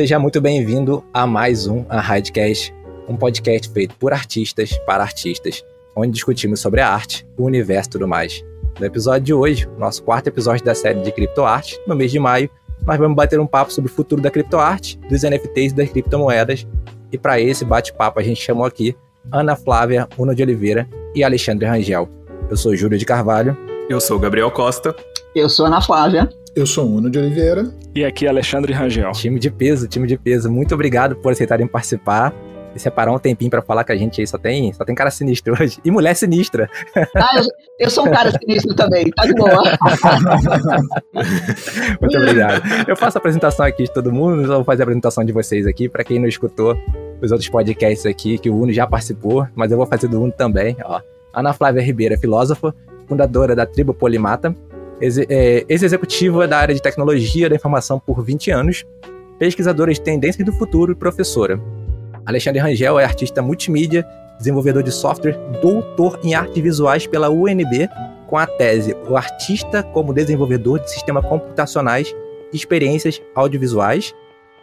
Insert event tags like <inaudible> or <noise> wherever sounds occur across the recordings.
Seja muito bem-vindo a mais um Arradcast, um podcast feito por artistas para artistas, onde discutimos sobre a arte, o universo e tudo mais. No episódio de hoje, nosso quarto episódio da série de criptoarte, no mês de maio, nós vamos bater um papo sobre o futuro da criptoarte, dos NFTs e das criptomoedas. E para esse bate-papo a gente chamou aqui Ana Flávia Uno de Oliveira e Alexandre Rangel. Eu sou Júlio de Carvalho. Eu sou Gabriel Costa. Eu sou Ana Flávia. Eu sou Uno de Oliveira. E aqui é Alexandre Rangel. Time de peso, time de peso. Muito obrigado por aceitarem participar e separar um tempinho para falar com a gente aí. Só tem, só tem cara sinistro hoje. E mulher sinistra. Ah, eu, eu sou um cara sinistro também, tá de boa. <laughs> Muito obrigado. Eu faço a apresentação aqui de todo mundo, vou fazer a apresentação de vocês aqui. Para quem não escutou os outros podcasts aqui, que o Uno já participou, mas eu vou fazer do Uno também. Ó. Ana Flávia Ribeira, filósofa, fundadora da Tribo Polimata, é, ex-executiva da área de tecnologia da informação por 20 anos, pesquisadora de tendências do futuro e professora. Alexandre Rangel é artista multimídia, desenvolvedor de software, doutor em artes visuais pela UNB, com a tese O Artista como Desenvolvedor de Sistemas Computacionais e Experiências Audiovisuais.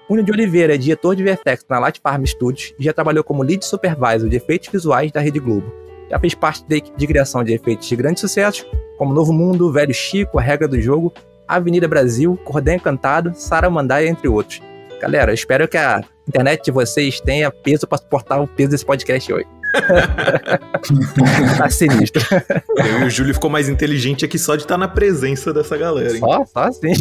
Uno de Oliveira é diretor de VFX na Light Farm Studios e já trabalhou como lead supervisor de efeitos visuais da Rede Globo. Já fez parte de, de criação de efeitos de grande sucesso, como Novo Mundo, Velho Chico, A Regra do Jogo, Avenida Brasil, Cordão Encantado, Sara Mandaia, entre outros. Galera, espero que a internet de vocês tenha peso para suportar o peso desse podcast hoje. <laughs> tá sinistro. Eu e o Júlio ficou mais inteligente aqui só de estar na presença dessa galera. Hein? Só, só assim.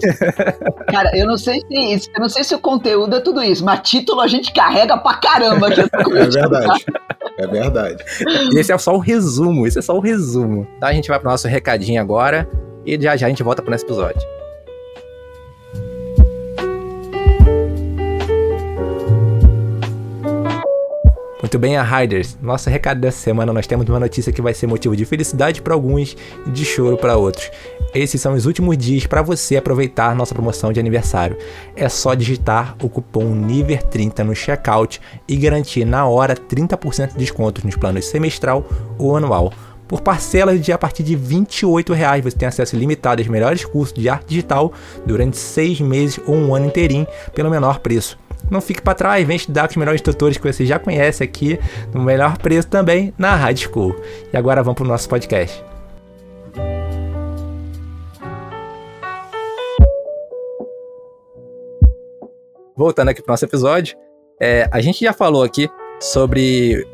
Cara, eu não sei se isso, eu não sei se o conteúdo é tudo isso, mas título a gente carrega pra caramba aqui. <laughs> É verdade. É verdade. Esse é só o resumo, esse é só o resumo. Tá, a gente vai pro nosso recadinho agora e já já a gente volta pro nosso episódio. Muito bem, a Riders. Nosso recado dessa semana nós temos uma notícia que vai ser motivo de felicidade para alguns e de choro para outros. Esses são os últimos dias para você aproveitar nossa promoção de aniversário. É só digitar o cupom NIVER30 no checkout e garantir na hora 30% de desconto nos planos semestral ou anual. Por parcelas de a partir de 28 reais, você tem acesso ilimitado aos melhores cursos de arte digital durante seis meses ou um ano inteirinho pelo menor preço. Não fique para trás, vem estudar com os melhores instrutores que você já conhece aqui, no melhor preço também, na Rádio School. E agora vamos para o nosso podcast. Voltando aqui para o nosso episódio, é, a gente já falou aqui sobre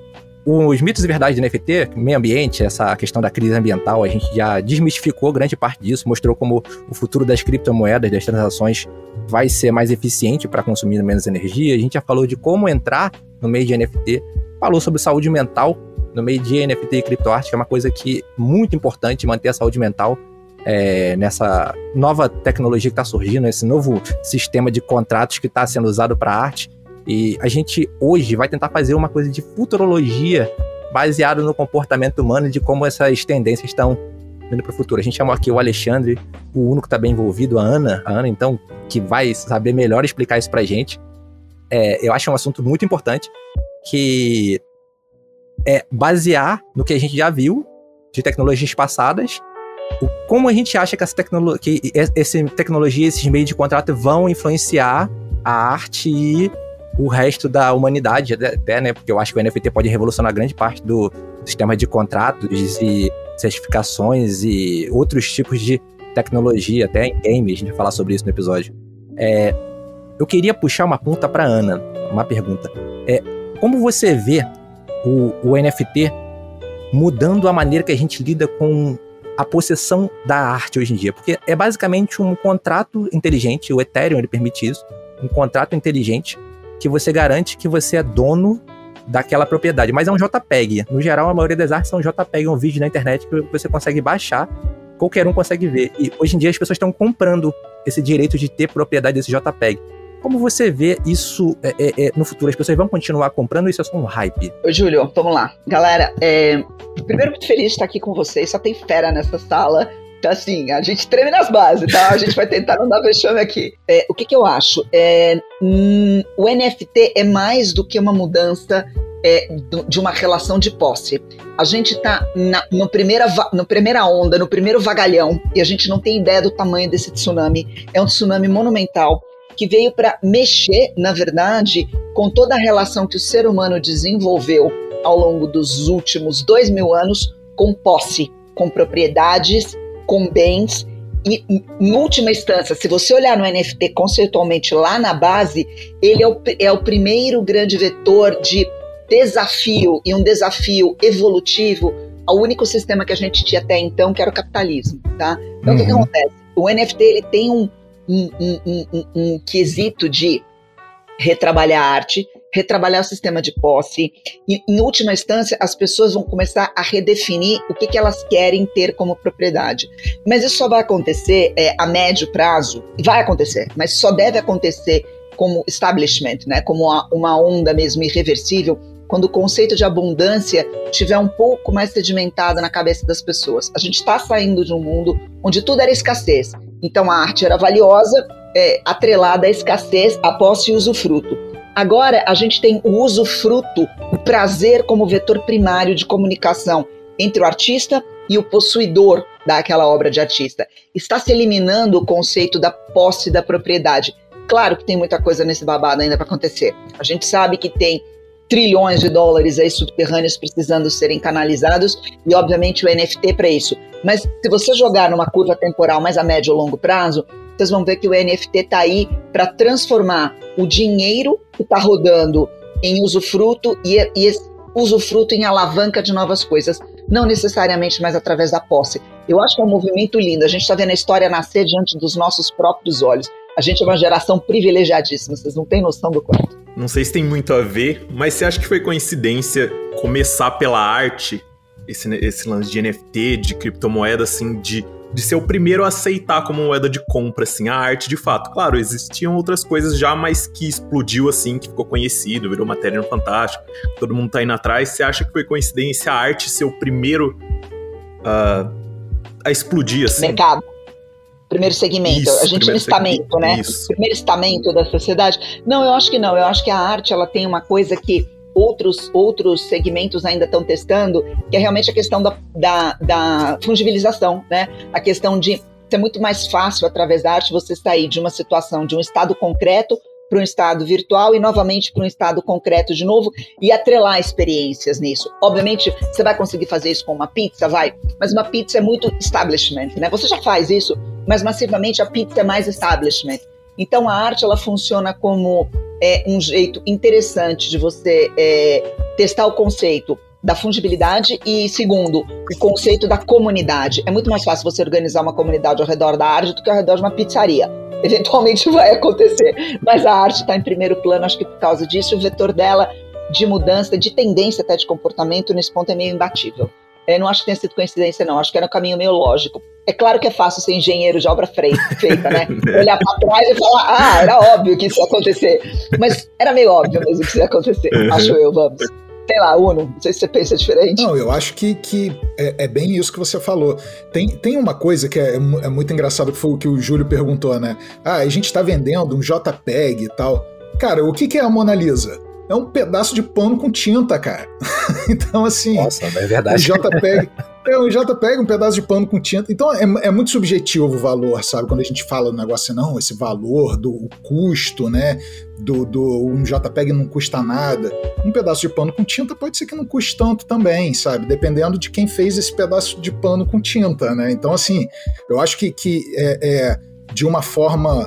os mitos e verdades do NFT, meio ambiente, essa questão da crise ambiental, a gente já desmistificou grande parte disso, mostrou como o futuro das criptomoedas, das transações, vai ser mais eficiente para consumir menos energia. A gente já falou de como entrar no meio de NFT, falou sobre saúde mental no meio de NFT e criptoarte, que é uma coisa que é muito importante manter a saúde mental é, nessa nova tecnologia que está surgindo, esse novo sistema de contratos que está sendo usado para arte e a gente hoje vai tentar fazer uma coisa de futurologia baseado no comportamento humano e de como essas tendências estão indo para o futuro. A gente chamou aqui o Alexandre, o único que está bem envolvido, a Ana, a Ana, então, que vai saber melhor explicar isso para a gente. É, eu acho um assunto muito importante que é basear no que a gente já viu de tecnologias passadas, o, como a gente acha que essa, tecno que essa tecnologia, esses meios de contrato vão influenciar a arte e o resto da humanidade, até, né? Porque eu acho que o NFT pode revolucionar grande parte do sistema de contratos e certificações e outros tipos de tecnologia, até em games, a gente vai falar sobre isso no episódio. É, eu queria puxar uma ponta para Ana, uma pergunta. É, como você vê o, o NFT mudando a maneira que a gente lida com a possessão da arte hoje em dia? Porque é basicamente um contrato inteligente, o Ethereum ele permite isso, um contrato inteligente que você garante que você é dono daquela propriedade. Mas é um JPEG. No geral, a maioria das artes são JPEG, é um vídeo na internet que você consegue baixar, qualquer um consegue ver. E hoje em dia as pessoas estão comprando esse direito de ter propriedade desse JPEG. Como você vê isso é, é, é, no futuro? As pessoas vão continuar comprando isso é só um hype? Ô, Júlio, vamos lá. Galera, é, primeiro muito feliz de estar aqui com vocês. Só tem fera nessa sala. Assim, a gente treme nas bases, tá? A gente vai tentar não dar vexame aqui. É, o que, que eu acho? É, hum, o NFT é mais do que uma mudança é, de uma relação de posse. A gente está na no primeira, no primeira onda, no primeiro vagalhão, e a gente não tem ideia do tamanho desse tsunami. É um tsunami monumental. que veio para mexer, na verdade, com toda a relação que o ser humano desenvolveu ao longo dos últimos dois mil anos com posse, com propriedades, com bens. E, em última instância, se você olhar no NFT conceitualmente lá na base, ele é o, é o primeiro grande vetor de desafio e um desafio evolutivo ao único sistema que a gente tinha até então, que era o capitalismo, tá? Então, uhum. o que, uhum. acontece? O NFT ele tem um, um, um, um, um quesito de retrabalhar a arte, retrabalhar o sistema de posse e, em última instância, as pessoas vão começar a redefinir o que, que elas querem ter como propriedade. Mas isso só vai acontecer é, a médio prazo, vai acontecer, mas só deve acontecer como establishment, né, como uma, uma onda mesmo irreversível, quando o conceito de abundância estiver um pouco mais sedimentado na cabeça das pessoas. A gente está saindo de um mundo onde tudo era escassez. Então a arte era valiosa, é, atrelada à escassez, a posse e usufruto. Agora a gente tem o usufruto, o prazer como vetor primário de comunicação entre o artista e o possuidor daquela obra de artista. Está se eliminando o conceito da posse da propriedade. Claro que tem muita coisa nesse babado ainda para acontecer. A gente sabe que tem trilhões de dólares aí subterrâneos precisando serem canalizados e, obviamente, o NFT para isso. Mas se você jogar numa curva temporal mais a médio ou longo prazo, vocês vão ver que o NFT está aí para transformar o dinheiro que está rodando em usufruto e, e usufruto em alavanca de novas coisas, não necessariamente mais através da posse. Eu acho que é um movimento lindo. A gente está vendo a história nascer diante dos nossos próprios olhos. A gente é uma geração privilegiadíssima, vocês não têm noção do quanto. Não sei se tem muito a ver, mas você acha que foi coincidência começar pela arte, esse, esse lance de NFT, de criptomoeda, assim, de, de ser o primeiro a aceitar como moeda de compra, assim, a arte de fato. Claro, existiam outras coisas já, mas que explodiu, assim, que ficou conhecido, virou matéria no Fantástico, todo mundo tá indo atrás. Você acha que foi coincidência a arte ser o primeiro uh, a explodir, assim? Mercado primeiro segmento, isso, a gente no estamento, né? Isso. Primeiro estamento da sociedade. Não, eu acho que não. Eu acho que a arte ela tem uma coisa que outros, outros segmentos ainda estão testando, que é realmente a questão da, da, da fungibilização, né? A questão de ser muito mais fácil através da arte você sair de uma situação, de um estado concreto para um estado virtual e novamente para um estado concreto de novo e atrelar experiências nisso. Obviamente, você vai conseguir fazer isso com uma pizza, vai, mas uma pizza é muito establishment, né? Você já faz isso, mas massivamente a pizza é mais establishment. Então a arte ela funciona como é, um jeito interessante de você é, testar o conceito da fungibilidade e, segundo, o conceito da comunidade. É muito mais fácil você organizar uma comunidade ao redor da arte do que ao redor de uma pizzaria <laughs> eventualmente vai acontecer, mas a arte está em primeiro plano, acho que por causa disso, o vetor dela de mudança, de tendência até de comportamento, nesse ponto é meio imbatível. Eu não acho que tenha sido coincidência, não. Acho que era um caminho meio lógico. É claro que é fácil ser engenheiro de obra <laughs> feita, né? <laughs> Olhar para trás e falar, ah, era óbvio que isso ia acontecer. Mas era meio óbvio mesmo que isso ia acontecer, acho eu, vamos sei lá, Uno, não sei se você pensa diferente. Não, eu acho que, que é, é bem isso que você falou. Tem, tem uma coisa que é, é muito engraçado, que foi o que o Júlio perguntou, né? Ah, a gente tá vendendo um JPEG e tal. Cara, o que, que é a Mona Lisa? É um pedaço de pano com tinta, cara. <laughs> então, assim. Nossa, é verdade. O JPEG. É, um JPEG, um pedaço de pano com tinta. Então é, é, muito subjetivo o valor, sabe? Quando a gente fala do negócio, não, esse valor, do custo, né? Do, do um JPEG não custa nada. Um pedaço de pano com tinta pode ser que não custe tanto também, sabe? Dependendo de quem fez esse pedaço de pano com tinta, né? Então, assim, eu acho que, que é, é de uma forma,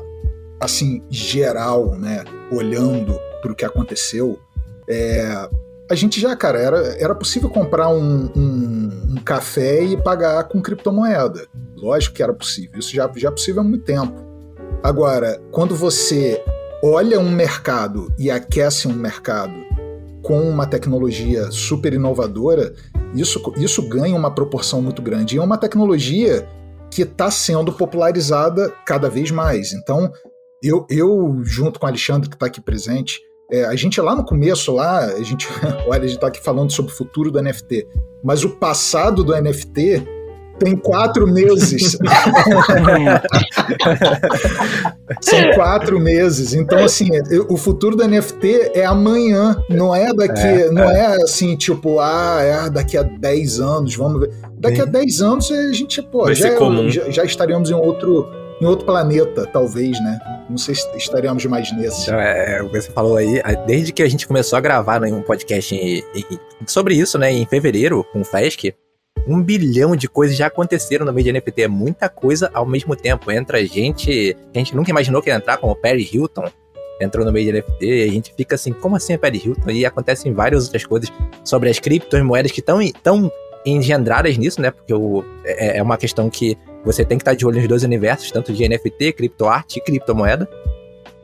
assim, geral, né? Olhando para o que aconteceu, é, a gente já, cara, era, era possível comprar um, um, um, café e pagar com criptomoeda. Lógico que era possível. Isso já, já é possível há muito tempo. Agora, quando você olha um mercado e aquece um mercado com uma tecnologia super inovadora, isso, isso ganha uma proporção muito grande. E é uma tecnologia que está sendo popularizada cada vez mais. Então, eu, eu junto com o Alexandre, que está aqui presente, é, a gente lá no começo, lá, a gente, <laughs> olha, a gente está aqui falando sobre o futuro do NFT, mas o passado do NFT tem quatro meses. <laughs> São quatro meses. Então, assim, o futuro do NFT é amanhã, não é daqui, é, não é. é. assim, tipo, ah, é daqui a 10 anos, vamos ver. Daqui a 10 anos a gente, pô, já, já, já, estaríamos em outro em outro planeta, talvez, né? Não sei se estaríamos mais nesse. É, você falou aí, desde que a gente começou a gravar né, um podcast em, em, sobre isso, né, em fevereiro, com o Fesc, um bilhão de coisas já aconteceram no meio de NFT. É muita coisa ao mesmo tempo. Entra gente que a gente nunca imaginou que ia entrar, como o Perry Hilton, entrou no meio de NFT, e a gente fica assim, como assim é Perry Hilton? E acontecem várias outras coisas sobre as criptomoedas que estão tão engendradas nisso, né? Porque o, é, é uma questão que você tem que estar de olho nos dois universos, tanto de NFT, criptoarte e criptomoeda.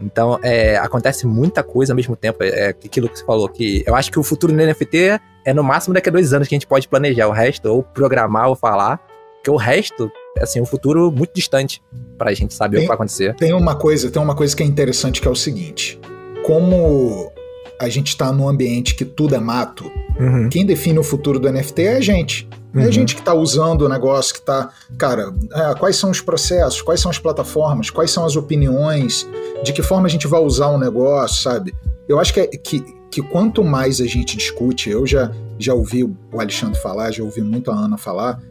Então, é, acontece muita coisa ao mesmo tempo. É, é aquilo que você falou, que eu acho que o futuro no NFT é no máximo daqui a dois anos que a gente pode planejar. O resto, ou programar, ou falar. Porque o resto, é assim, um futuro muito distante pra gente saber tem, o que vai acontecer. Tem uma coisa, tem uma coisa que é interessante que é o seguinte. Como a gente está num ambiente que tudo é mato, uhum. quem define o futuro do NFT é a gente. Uhum. É gente que está usando o negócio, que está. Cara, é, quais são os processos, quais são as plataformas, quais são as opiniões, de que forma a gente vai usar o um negócio, sabe? Eu acho que, é, que, que quanto mais a gente discute, eu já, já ouvi o Alexandre falar, já ouvi muito a Ana falar,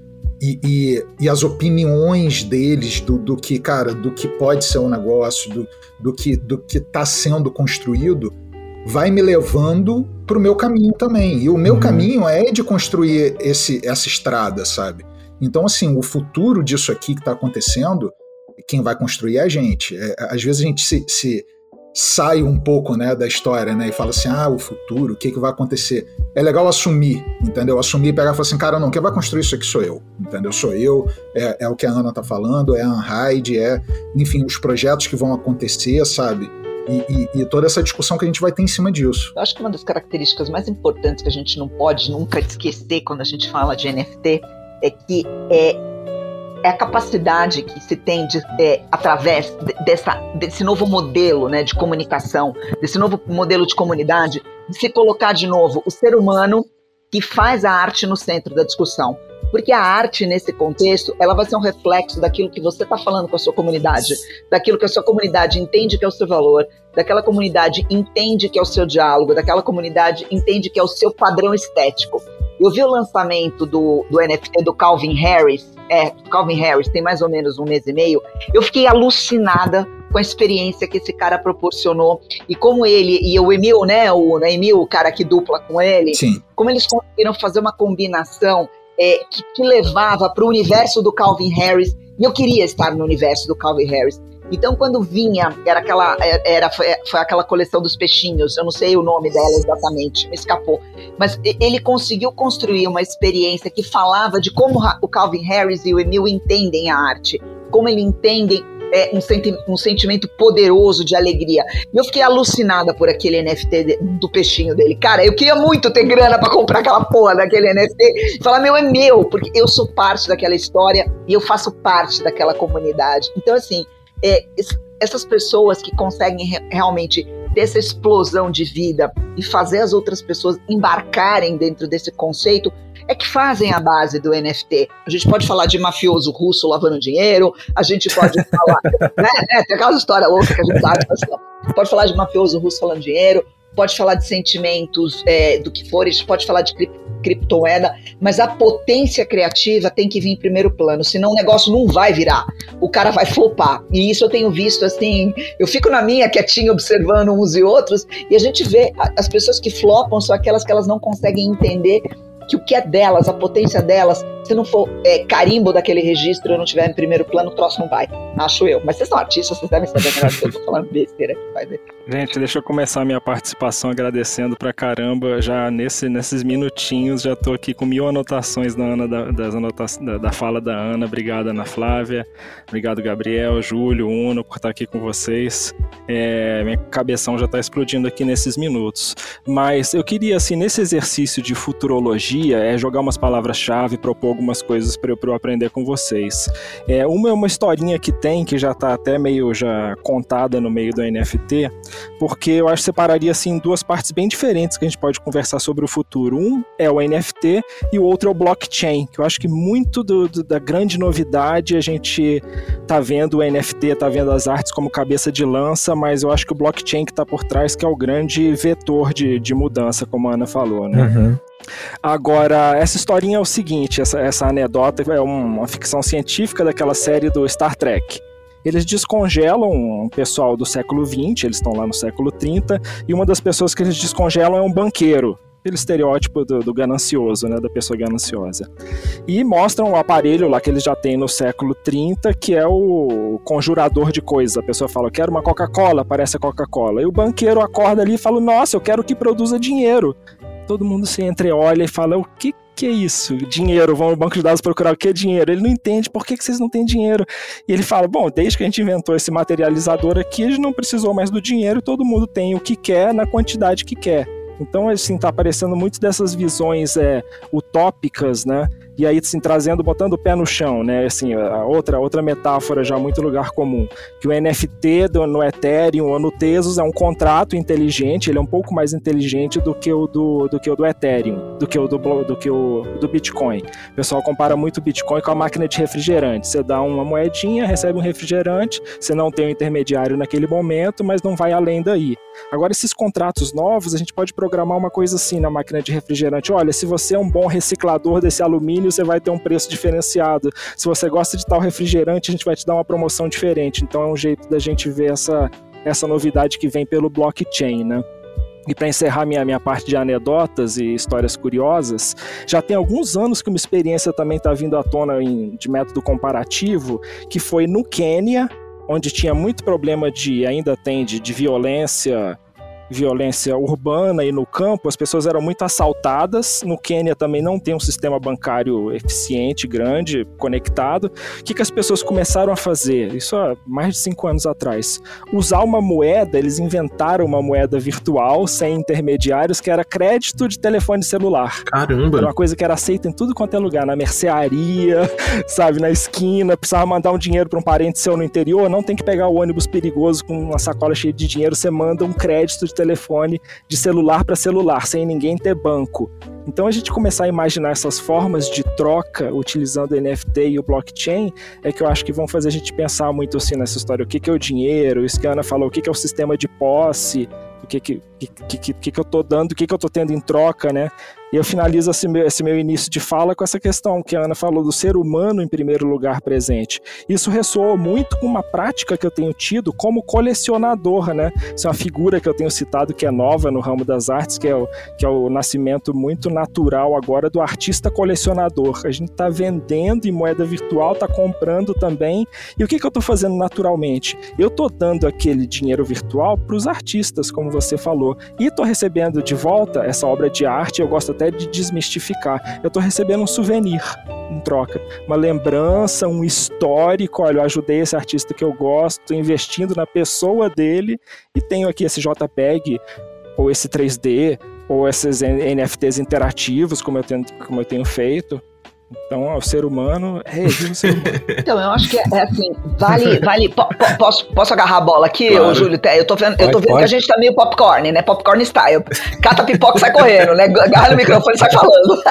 e, e, e, as opiniões deles do, do que, cara, do que pode ser um negócio, do, do que do que está sendo construído, vai me levando para o meu caminho também. E o meu uhum. caminho é de construir esse, essa estrada, sabe? Então, assim, o futuro disso aqui que está acontecendo, quem vai construir é a gente. É, às vezes a gente se, se sai um pouco né, da história né, e fala assim: ah, o futuro, o que, que vai acontecer? É legal assumir, entendeu? Assumir e pegar e falar assim: cara, não, quem vai construir isso aqui sou eu, entendeu? Sou eu, é, é o que a Ana tá falando, é a Anhide, é, enfim, os projetos que vão acontecer, sabe? E, e, e, toda essa discussão que a gente vai ter em cima disso. Eu acho que uma das características mais importantes que a gente não pode nunca esquecer quando a gente fala de NFT é que é, é a capacidade que se tem de, é, através dessa, desse novo modelo né, de comunicação, desse novo modelo de comunidade, de se colocar de novo o ser humano que faz a arte no centro da discussão. Porque a arte, nesse contexto, ela vai ser um reflexo daquilo que você está falando com a sua comunidade, daquilo que a sua comunidade entende que é o seu valor, daquela comunidade entende que é o seu diálogo, daquela comunidade entende que é o seu padrão estético. Eu vi o lançamento do, do NFT do Calvin Harris, é, Calvin Harris, tem mais ou menos um mês e meio. Eu fiquei alucinada com a experiência que esse cara proporcionou e como ele e o Emil, né, o né, Emil, o cara que dupla com ele, Sim. como eles conseguiram fazer uma combinação é, que, que levava para o universo do Calvin Harris. E eu queria estar no universo do Calvin Harris. Então, quando vinha, era aquela, é, era, foi, foi, aquela coleção dos peixinhos, eu não sei o nome dela exatamente, me escapou. Mas ele conseguiu construir uma experiência que falava de como o Calvin Harris e o Emil entendem a arte, como eles entendem é, um, senti um, sentimento poderoso de alegria. Eu fiquei alucinada por aquele NFT de, do peixinho dele. Cara, eu queria muito ter grana para comprar aquela porra daquele NFT falar, meu, é meu, porque eu sou parte daquela história e eu faço parte daquela comunidade. Então, assim, é, essas pessoas que conseguem re realmente ter essa explosão de vida e fazer as outras pessoas embarcarem dentro desse conceito, é que fazem a base do NFT. A gente pode falar de mafioso russo lavando dinheiro, a gente pode <laughs> falar, né, né, tem aquela história louca que a gente sabe, pode falar de mafioso russo falando dinheiro, pode falar de sentimentos é, do que for, a gente pode falar de cri criptomoeda, mas a potência criativa tem que vir em primeiro plano, senão o negócio não vai virar, o cara vai flopar. E isso eu tenho visto assim, eu fico na minha quietinha observando uns e outros, e a gente vê as pessoas que flopam são aquelas que elas não conseguem entender que o que é delas, a potência delas, se não for é, carimbo daquele registro, eu não tiver em primeiro plano, o troço não vai. Acho eu. Mas vocês são artistas, vocês devem saber melhor que eu tô falando besteira aqui, vai ver. Gente, deixa eu começar a minha participação agradecendo pra caramba. Já nesse, nesses minutinhos, já tô aqui com mil anotações da, Ana, da, das anotações, da, da fala da Ana. Obrigado, Ana Flávia. Obrigado, Gabriel, Júlio, Uno, por estar aqui com vocês. É, minha cabeção já tá explodindo aqui nesses minutos. Mas eu queria, assim, nesse exercício de futurologia, é jogar umas palavras-chave, propor algumas coisas para eu aprender com vocês. É, uma é uma historinha que tem, que já está até meio já contada no meio do NFT, porque eu acho que separaria assim duas partes bem diferentes que a gente pode conversar sobre o futuro. Um é o NFT e o outro é o blockchain, que eu acho que muito do, do, da grande novidade a gente tá vendo o NFT, tá vendo as artes como cabeça de lança, mas eu acho que o blockchain que está por trás que é o grande vetor de, de mudança, como a Ana falou, né? Uhum. Agora, essa historinha é o seguinte: essa, essa anedota é uma ficção científica daquela série do Star Trek. eles descongelam um pessoal do século 20, eles estão lá no século 30, e uma das pessoas que eles descongelam é um banqueiro, aquele estereótipo do, do, ganancioso, né, da pessoa gananciosa. E mostram o aparelho lá que eles já têm no século 30, que é o conjurador de coisas. A pessoa fala, eu quero uma Coca-Cola, parece a Coca-Cola. E o banqueiro acorda ali e fala, nossa, eu quero que produza dinheiro. Todo mundo se entreolha e fala, o que que é isso? Dinheiro, vão no banco de dados procurar o que é dinheiro. Ele não entende por que, que vocês não têm dinheiro. E ele fala: bom, desde que a gente inventou esse materializador aqui, a gente não precisou mais do dinheiro, todo mundo tem o que quer na quantidade que quer. Então, assim, tá aparecendo muito dessas visões é, utópicas, né? E aí assim, trazendo, botando o pé no chão, né? Assim, a outra, outra metáfora já muito lugar comum, que o NFT do, no Ethereum ou no Tesos é um contrato inteligente, ele é um pouco mais inteligente do que o do, do, que o do Ethereum, do que o do, do, que o do Bitcoin. O pessoal compara muito o Bitcoin com a máquina de refrigerante. Você dá uma moedinha, recebe um refrigerante, você não tem um intermediário naquele momento, mas não vai além daí. Agora, esses contratos novos, a gente pode programar uma coisa assim na máquina de refrigerante. Olha, se você é um bom reciclador desse alumínio, você vai ter um preço diferenciado. Se você gosta de tal refrigerante, a gente vai te dar uma promoção diferente. Então é um jeito da gente ver essa, essa novidade que vem pelo blockchain, né? E para encerrar minha, minha parte de anedotas e histórias curiosas, já tem alguns anos que uma experiência também está vindo à tona em, de método comparativo, que foi no Quênia, onde tinha muito problema de, ainda tem, de, de violência violência urbana e no campo, as pessoas eram muito assaltadas. No Quênia também não tem um sistema bancário eficiente, grande, conectado. O que, que as pessoas começaram a fazer? Isso há mais de cinco anos atrás. Usar uma moeda, eles inventaram uma moeda virtual, sem intermediários, que era crédito de telefone celular. Caramba! Era uma coisa que era aceita em tudo quanto é lugar, na mercearia, <laughs> sabe, na esquina, precisava mandar um dinheiro para um parente seu no interior, não tem que pegar o ônibus perigoso com uma sacola cheia de dinheiro, você manda um crédito de telefone de celular para celular, sem ninguém ter banco. Então a gente começar a imaginar essas formas de troca utilizando NFT e o blockchain é que eu acho que vão fazer a gente pensar muito assim nessa história. O que, que é o dinheiro? Isso que a Ana falou, o que, que é o sistema de posse? O que, que, que, que, que eu estou dando, o que, que eu estou tendo em troca, né? E eu finalizo esse meu, esse meu início de fala com essa questão que a Ana falou do ser humano em primeiro lugar presente. Isso ressoou muito com uma prática que eu tenho tido como colecionador, né? Isso é uma figura que eu tenho citado que é nova no ramo das artes, que é o, que é o nascimento muito natural agora do artista colecionador. A gente está vendendo em moeda virtual, está comprando também. E o que, que eu estou fazendo naturalmente? Eu estou dando aquele dinheiro virtual para os artistas, como você falou, e estou recebendo de volta essa obra de arte. Eu gosto até de desmistificar. Eu estou recebendo um souvenir em troca, uma lembrança, um histórico. Olha, eu ajudei esse artista que eu gosto, investindo na pessoa dele e tenho aqui esse JPEG ou esse 3D ou esses NFTs interativos, como eu tenho, como eu tenho feito. Então, o ser humano é o ser humano. <laughs> Então, eu acho que é, é assim, vale, vale, po, po, posso, posso agarrar a bola aqui, claro. ô, Júlio? Eu tô vendo, pode, eu tô vendo que a gente tá meio popcorn, né? Popcorn style. Cata pipoca e sai correndo, né? Agarra no microfone e sai falando.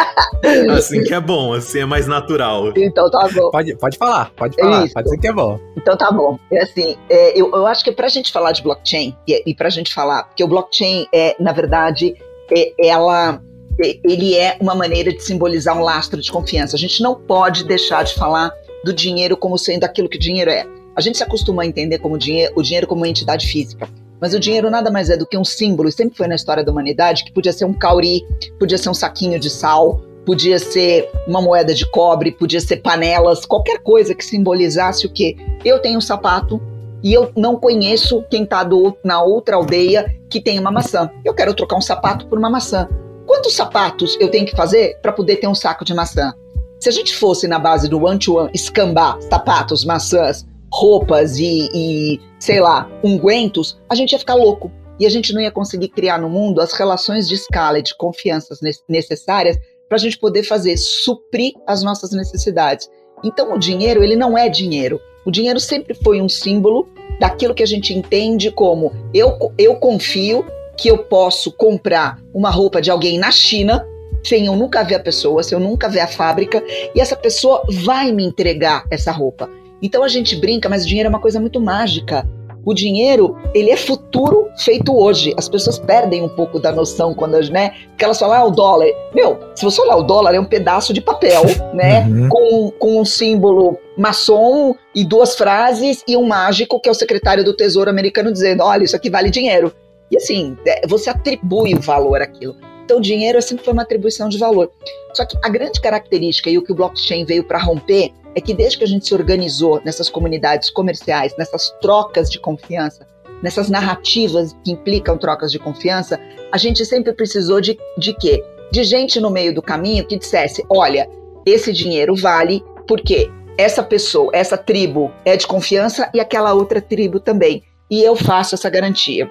<laughs> Assim que é bom, assim é mais natural. Então tá bom. Pode, pode falar, pode falar, Isso. pode dizer que é bom. Então tá bom. É assim, é, eu, eu acho que pra gente falar de blockchain, e, e pra gente falar, porque o blockchain é, na verdade, é, ela ele é uma maneira de simbolizar um lastro de confiança. A gente não pode deixar de falar do dinheiro como sendo aquilo que dinheiro é. A gente se acostuma a entender como dinheiro, o dinheiro como uma entidade física. Mas o dinheiro nada mais é do que um símbolo, sempre foi na história da humanidade, que podia ser um cauri, podia ser um saquinho de sal, podia ser uma moeda de cobre, podia ser panelas, qualquer coisa que simbolizasse o quê? Eu tenho um sapato e eu não conheço quem está na outra aldeia que tem uma maçã. Eu quero trocar um sapato por uma maçã. Quantos sapatos eu tenho que fazer para poder ter um saco de maçã? Se a gente fosse na base do one-to-one, escambar sapatos, maçãs, roupas e, e, sei lá, ungüentos, a gente ia ficar louco. E a gente não ia conseguir criar no mundo as relações de escala e de confiança necessárias para a gente poder fazer, suprir as nossas necessidades. Então o dinheiro, ele não é dinheiro. O dinheiro sempre foi um símbolo daquilo que a gente entende como eu, eu confio que eu posso comprar uma roupa de alguém na China sem eu nunca ver a pessoa, sem eu nunca ver a fábrica, e essa pessoa vai me entregar essa roupa. Então a gente brinca, mas o dinheiro é uma coisa muito mágica. o dinheiro, ele é futuro feito hoje. As pessoas perdem um pouco da noção quando, né? Porque elas falam, ah, o dólar. Meu, se você olhar o dólar, é um pedaço de papel, <laughs> né? Uhum. Com, com um símbolo maçom e duas frases e um mágico, que é o secretário do Tesouro americano, dizendo: olha, isso aqui vale dinheiro. E assim, é, você atribui o valor àquilo. Então, o dinheiro sempre foi uma atribuição de valor. Só que a grande característica e o que o blockchain veio para romper é que desde que a gente se organizou nessas comunidades comerciais, nessas trocas de confiança, nessas narrativas que implicam trocas de confiança, a gente sempre precisou de, de quê? De gente no meio do caminho que dissesse: olha, esse dinheiro vale porque essa pessoa, essa tribo é de confiança e aquela outra tribo também. E eu faço essa garantia.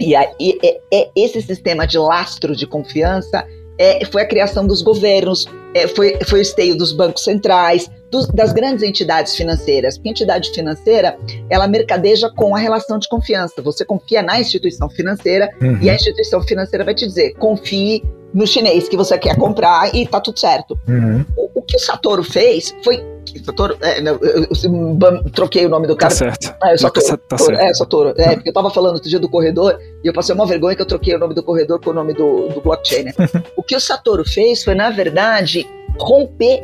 E aí, é, é esse sistema de lastro de confiança é, foi a criação dos governos, é, foi, foi o esteio dos bancos centrais, dos, das grandes entidades financeiras. Porque a entidade financeira, ela mercadeja com a relação de confiança. Você confia na instituição financeira Uhum. e a instituição financeira vai te dizer, confie no chinês que você quer comprar e tá tudo certo. Uhum. O, o que o Satoru fez foi... Satoru, é, eu, eu- eu troquei o nome do Tá cara, certo. ah, é Satoru. Tá- tá Toro, certo. É, Satoru. É, porque eu tava falando outro dia do corredor e eu passei uma vergonha que eu troquei o nome do corredor com o nome do, do blockchain, né? <laughs> o que o Satoru fez foi, na verdade, romper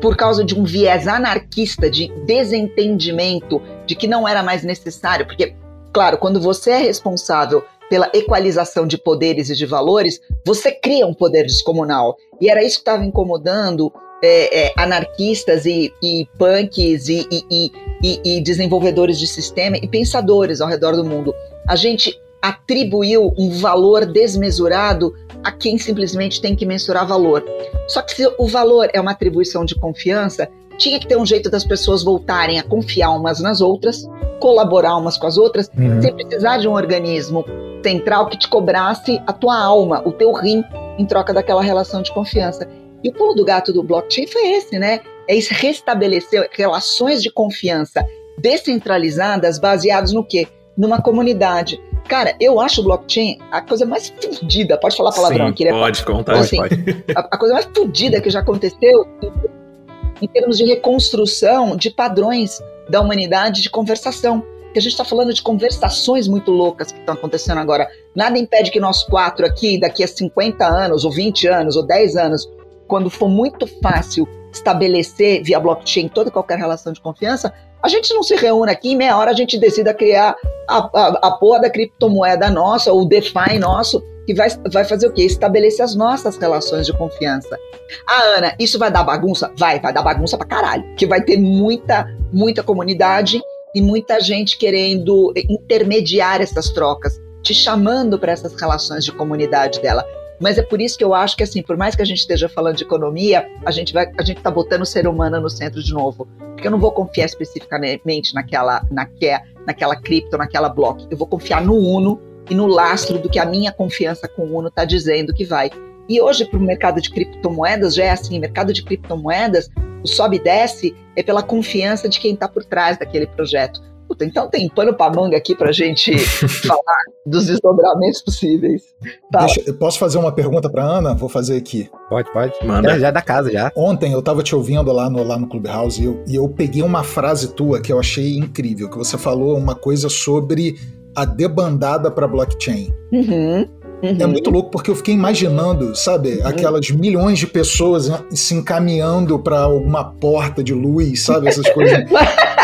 por causa de um viés anarquista de desentendimento de que não era mais necessário, porque, claro, quando você é responsável pela equalização de poderes e de valores, você cria um poder descomunal. E era isso que estava incomodando é, é, anarquistas e, e punks e, e- e- desenvolvedores de sistema e pensadores ao redor do mundo. A gente atribuiu um valor desmesurado a quem simplesmente tem que mensurar valor. Só que se o valor é uma atribuição de confiança, tinha que ter um jeito das pessoas voltarem a confiar umas nas outras, colaborar umas com as outras, Uhum. sem precisar de um organismo central que te cobrasse a tua alma, o teu rim, em troca daquela relação de confiança. E o pulo do gato do blockchain foi esse, né? É esse restabelecer relações de confiança descentralizadas baseadas no quê? Numa comunidade. Cara, eu acho o blockchain a coisa mais fudida. Pode falar palavrão Sim, aqui, né? pode contar. Assim, Pode. a, a coisa mais fodida que já aconteceu em, termos de reconstrução de padrões da humanidade de conversação. Que a gente está falando de conversações muito loucas que estão acontecendo agora. Nada impede que nós quatro aqui, daqui a 50 anos, ou 20 anos, ou 10 anos, quando for muito fácil estabelecer via blockchain toda e qualquer relação de confiança, a gente não se reúne aqui, em meia hora a gente decida criar a, a, a porra da criptomoeda nossa, ou o DeFi nosso, que vai, vai fazer o quê? Estabelecer as nossas relações de confiança. Ah, Ana, isso vai dar bagunça? Vai, vai dar bagunça pra caralho. Que vai ter muita, muita comunidade e muita gente querendo intermediar essas trocas, te chamando para essas relações de comunidade dela. Mas é por isso que eu acho que, assim, por mais que a gente esteja falando de economia, a gente vai, a gente tá botando o ser humano no centro de novo. Porque eu não vou confiar especificamente naquela, naquela, naquela cripto, naquela block. Eu vou confiar no Uno e no lastro do que a minha confiança com o Uno está dizendo que vai. E hoje, para o mercado de criptomoedas, já é assim: mercado de criptomoedas, o sobe e desce é pela confiança de quem está por trás daquele projeto. Puta, então tem pano para manga aqui para gente <laughs> falar dos desdobramentos possíveis. Deixa- eu posso fazer uma pergunta para Ana? Vou fazer aqui. Pode, pode. Manda. Já, já é da casa, já. Ontem eu tava te ouvindo lá no, lá no Clubhouse e eu, e eu peguei uma frase tua que eu achei incrível, que você falou uma coisa sobre a debandada para blockchain. Uhum, uhum. É muito louco porque eu fiquei imaginando, sabe, aquelas milhões de pessoas se encaminhando para alguma porta de luz, sabe, essas coisas. <laughs>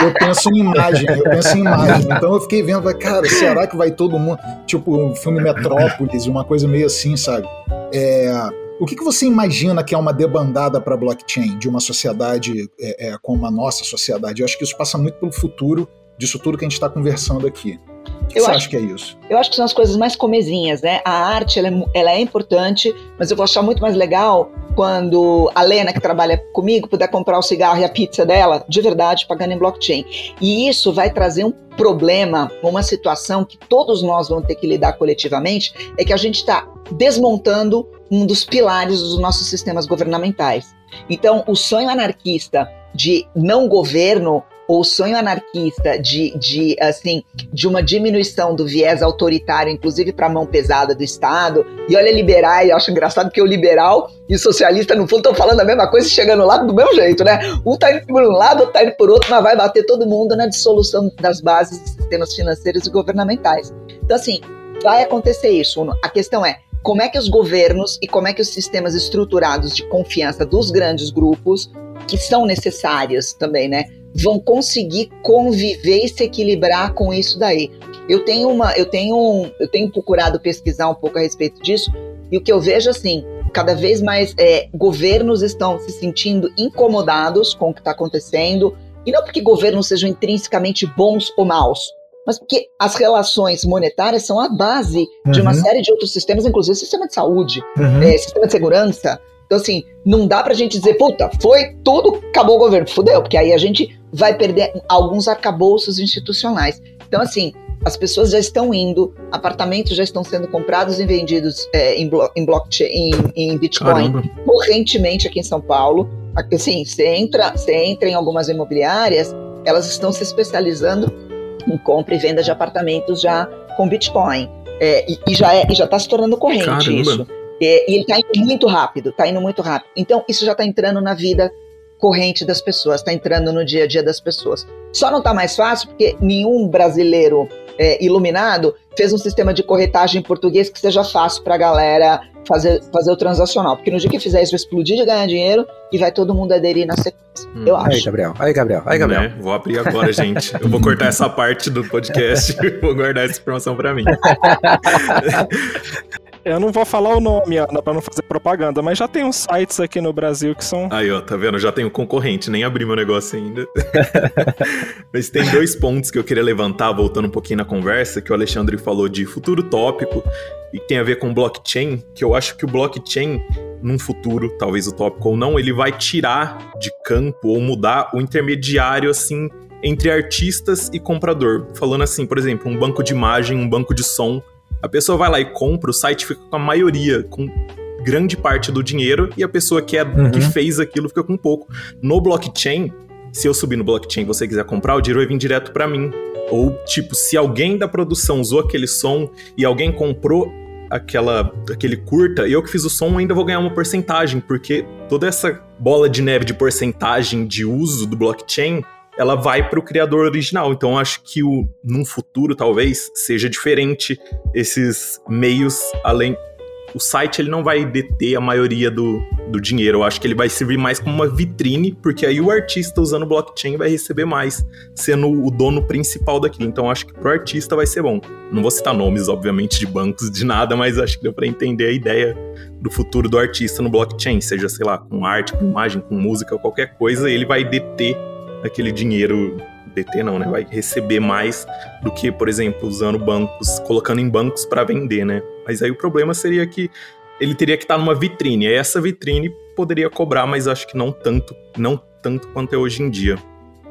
Eu penso em imagem, eu penso em imagem. Então eu fiquei vendo, cara, será que vai todo mundo, tipo, um filme Metrópolis, uma coisa meio assim, sabe? É, o que, que você imagina que é uma debandada para blockchain de uma sociedade é, é, como a nossa sociedade? Eu acho que isso passa muito pelo futuro disso tudo que a gente está conversando aqui. Que Eu você acho- acha que é isso? Eu acho que são as coisas mais comezinhas, né? A arte, ela é, ela é importante, mas eu vou achar muito mais legal quando a Lena, que trabalha comigo, puder comprar o cigarro e a pizza dela, de verdade, pagando em blockchain. E isso vai trazer um problema, uma situação que todos nós vamos ter que lidar coletivamente, é que a gente está desmontando um dos pilares dos nossos sistemas governamentais. Então, o sonho anarquista de não governo ou o sonho anarquista de, de, assim, de uma diminuição do viés autoritário, inclusive para a mão pesada do Estado. E olha, liberal, eu acho engraçado que o liberal e o socialista, no fundo, estão falando a mesma coisa e chegando lá do mesmo jeito, né? Um tá indo por um lado, outro tá indo por outro, mas vai bater todo mundo na dissolução das bases dos sistemas financeiros e governamentais. Então, assim, vai acontecer isso. A questão é, como é que os governos e como é que os sistemas estruturados de confiança dos grandes grupos, que são necessários também, né, vão conseguir conviver e se equilibrar com isso daí. Eu tenho uma, eu tenho, eu tenho procurado pesquisar um pouco a respeito disso e o que eu vejo assim, cada vez mais é, governos estão se sentindo incomodados com o que está acontecendo e não porque governos sejam intrinsecamente bons ou maus, mas porque as relações monetárias são a base uhum. de uma uhum. série de outros sistemas, inclusive sistema de saúde, uhum. é, sistema de segurança. Então, assim, não dá pra gente dizer, puta, foi tudo, acabou o governo, fudeu, porque aí a gente vai perder alguns arcabouços institucionais. Então, assim, as pessoas já estão indo, apartamentos já estão sendo comprados e vendidos é, em, blo em blockchain, em, em Bitcoin, Caramba. correntemente aqui em São Paulo. Assim, você entra, você entra em algumas imobiliárias, elas estão se especializando em compra e venda de apartamentos já com Bitcoin. É, e, e, já é, já está se tornando corrente Caramba. isso. É, e ele está indo muito rápido, está indo muito rápido. Então, isso já está entrando na vida corrente das pessoas, está entrando no dia a dia das pessoas. Só não está mais fácil porque nenhum brasileiro é, iluminado fez um sistema de corretagem em português que seja fácil para a galera fazer, fazer o transacional. Porque no dia que fizer isso, vai explodir de ganhar dinheiro e vai todo mundo aderir na sequência. Hum. Eu acho. Aí, Gabriel. Aí, Gabriel. Aí, Gabriel. É, vou abrir agora, gente. Eu vou cortar essa parte do podcast. <laughs> vou guardar essa informação para mim. <laughs> Eu não vou falar o nome, Ana, pra não fazer propaganda, mas já tem uns sites aqui no Brasil que são. Aí, ó, tá vendo? Já tem um concorrente, nem abri meu negócio ainda. <laughs> mas tem dois pontos que eu queria levantar, voltando um pouquinho na conversa, que o Alexandre falou de futuro tópico e tem a ver com blockchain, que eu acho que o blockchain, num futuro, talvez utópico ou não, ele vai tirar de campo ou mudar o intermediário, assim, entre artistas e comprador. Falando assim, por exemplo, um banco de imagem, um banco de som a pessoa vai lá e compra, o site fica com a maioria, com grande parte do dinheiro, e a pessoa que, é, uhum. que fez aquilo fica com pouco. No blockchain, se eu subir no blockchain e você quiser comprar, o dinheiro vai vir direto para mim. Ou, tipo, se alguém da produção usou aquele som e alguém comprou aquela, aquele curta, eu que fiz o som ainda vou ganhar uma porcentagem, porque toda essa bola de neve de porcentagem de uso do blockchain ela vai para o criador original. Então acho que o, num futuro talvez seja diferente esses meios além o site ele não vai deter a maioria do, do dinheiro. Eu acho que ele vai servir mais como uma vitrine, porque aí o artista usando blockchain vai receber mais, sendo o dono principal daquilo. Então acho que pro artista vai ser bom. Não vou citar nomes, obviamente, de bancos, de nada, mas acho que deu para entender a ideia do futuro do artista no blockchain, seja, sei lá, com arte, com imagem, com música, qualquer coisa, ele vai deter aquele dinheiro deter não, né? Vai receber mais do que, por exemplo, usando bancos, colocando em bancos para vender, né? Mas aí o problema seria que ele teria que estar tá numa vitrine. E essa vitrine poderia cobrar, mas acho que não tanto, não tanto quanto é hoje em dia.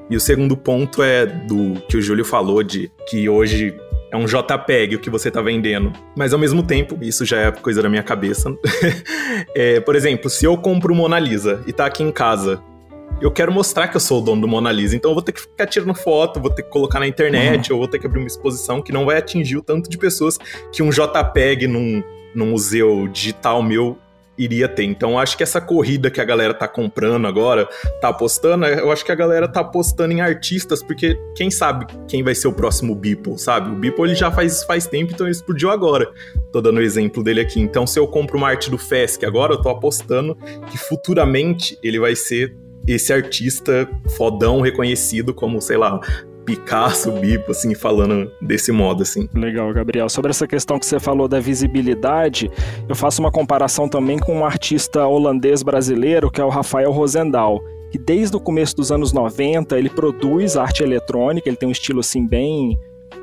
E o segundo ponto é do que o Júlio falou de que hoje é um JPEG o que você está vendendo. Mas ao mesmo tempo, isso já é coisa da minha cabeça. <laughs> é, por exemplo, se eu compro Mona Lisa e tá aqui em casa eu quero mostrar que eu sou o dono do Mona Lisa. Então eu vou ter que ficar tirando foto, vou ter que colocar na internet, uhum. ou vou ter que abrir uma exposição que não vai atingir o tanto de pessoas que um JPEG num, num museu digital meu iria ter. Então acho que essa corrida que a galera tá comprando agora, tá apostando, eu acho que a galera tá apostando em artistas, porque quem sabe quem vai ser o próximo Beeple, sabe? O Beeple ele já faz faz tempo, então ele explodiu agora. Tô dando o exemplo dele aqui. Então se eu compro uma arte do Fesc agora, eu tô apostando que futuramente ele vai ser esse artista fodão reconhecido como, sei lá, Picasso, Bipo, assim, falando desse modo, assim. Legal, Gabriel. Sobre essa questão que você falou da visibilidade, eu faço uma comparação também com um artista holandês brasileiro, que é o Rafael Rosendal, que desde o começo dos anos 90 ele produz arte eletrônica, ele tem um estilo assim bem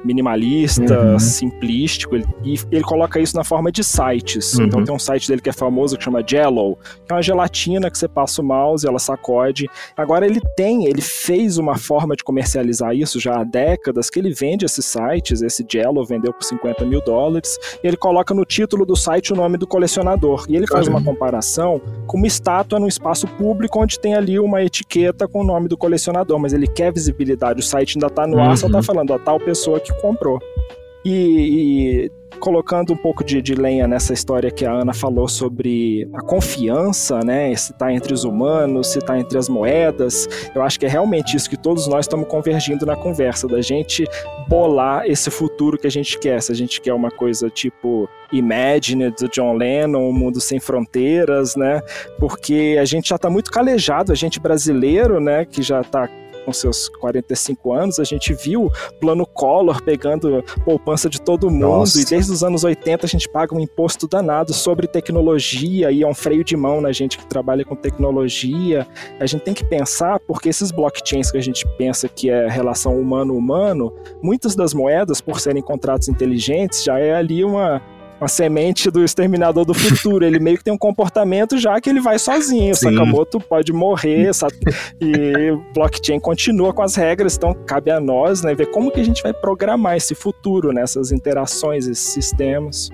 minimalista, uhum. simplístico, ele, e ele coloca isso na forma de sites. Uhum. Então tem um site dele que é famoso que chama Jello, que é uma gelatina que você passa o mouse, ela sacode. Agora ele tem, ele fez uma forma de comercializar isso já há décadas, que ele vende esses sites, esse Jello vendeu por 50 mil dólares, e ele coloca no título do site o nome do colecionador. E ele faz uma comparação com uma estátua num espaço público onde tem ali uma etiqueta com o nome do colecionador, mas ele quer visibilidade, o site ainda está no ar, só está uhum. falando a tal pessoa que comprou. E, e, colocando um pouco de, de, lenha nessa história que a Ana falou sobre a confiança, né? Se está entre os humanos, se está entre as moedas, eu acho que é realmente isso que todos nós estamos convergindo na conversa, da gente bolar esse futuro que a gente quer. Se a gente quer uma coisa tipo Imagine do John Lennon, um mundo sem fronteiras, né? Porque a gente já está muito calejado, a gente brasileiro, né? Que já está com seus 45 anos, a gente viu plano Collor pegando poupança de todo mundo Nossa. e desde os anos 80 a gente paga um imposto danado sobre tecnologia e é um freio de mão na gente que trabalha com tecnologia. A gente tem que pensar porque esses blockchains que a gente pensa que é relação humano-humano, muitas das moedas, por serem contratos inteligentes, já é ali uma uma semente do exterminador do futuro. ele meio que tem um comportamento já que ele vai sozinho. Sim. Sakamoto pode morrer sabe? e blockchain continua com as regras, então cabe a nós né, ver como que a gente vai programar esse futuro nessas interações, esses sistemas.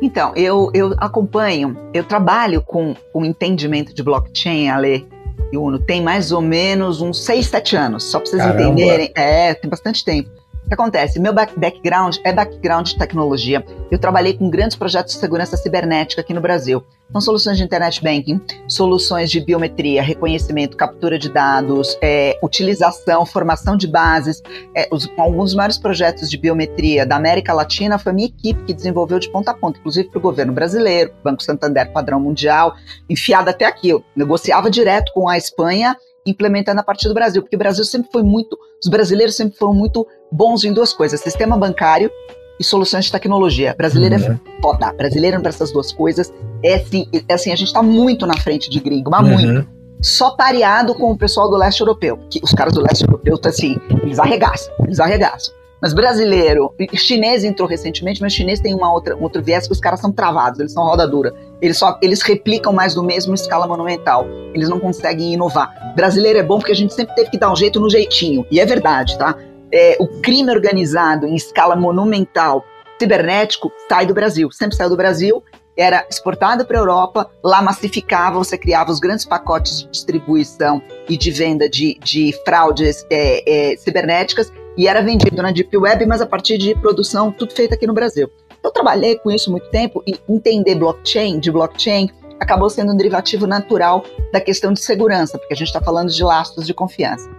Então, eu, eu acompanho, eu trabalho com o entendimento de blockchain, Ale e Uno, tem mais ou menos uns 6, 7 anos, só para vocês Caramba. entenderem. É, tem bastante tempo. O que acontece? Meu background é background de tecnologia. Eu trabalhei com grandes projetos de segurança cibernética aqui no Brasil. São soluções de internet banking, soluções de biometria, reconhecimento, captura de dados, é, utilização, formação de bases. É, os, alguns dos maiores projetos de biometria da América Latina foi a minha equipe que desenvolveu de ponta a ponta, inclusive para o governo brasileiro, Banco Santander padrão mundial, enfiada até aqui. Eu negociava direto com a Espanha implementando a partir do Brasil, porque o Brasil sempre foi muito, os brasileiros sempre foram muito bons em duas coisas: sistema bancário e soluções de tecnologia. Brasileiro é uhum. é foda. Brasileiro para essas duas coisas é assim, é assim, a gente está muito na frente de gringo, mas uhum. muito. Só pareado com o pessoal do leste europeu. Que os caras do leste europeu, tá assim, eles arregaçam, eles arregaçam. Mas brasileiro, chinês entrou recentemente, mas chinês tem uma outra, um outro viés que os caras são travados, eles são roda dura. Eles só eles replicam mais do mesmo em escala monumental. Eles não conseguem inovar. Brasileiro é bom porque a gente sempre teve que dar um jeito no jeitinho. E é verdade, tá? É, o crime organizado em escala monumental, cibernético, sai do Brasil. Sempre saiu do Brasil era exportado para a Europa, lá massificava, você criava os grandes pacotes de distribuição e de venda de, de fraudes é, é, cibernéticas e era vendido na Deep Web, mas a partir de produção, tudo feito aqui no Brasil. Eu trabalhei com isso muito tempo e entender blockchain, de blockchain, acabou sendo um derivativo natural da questão de segurança, porque a gente está falando de lastros de confiança.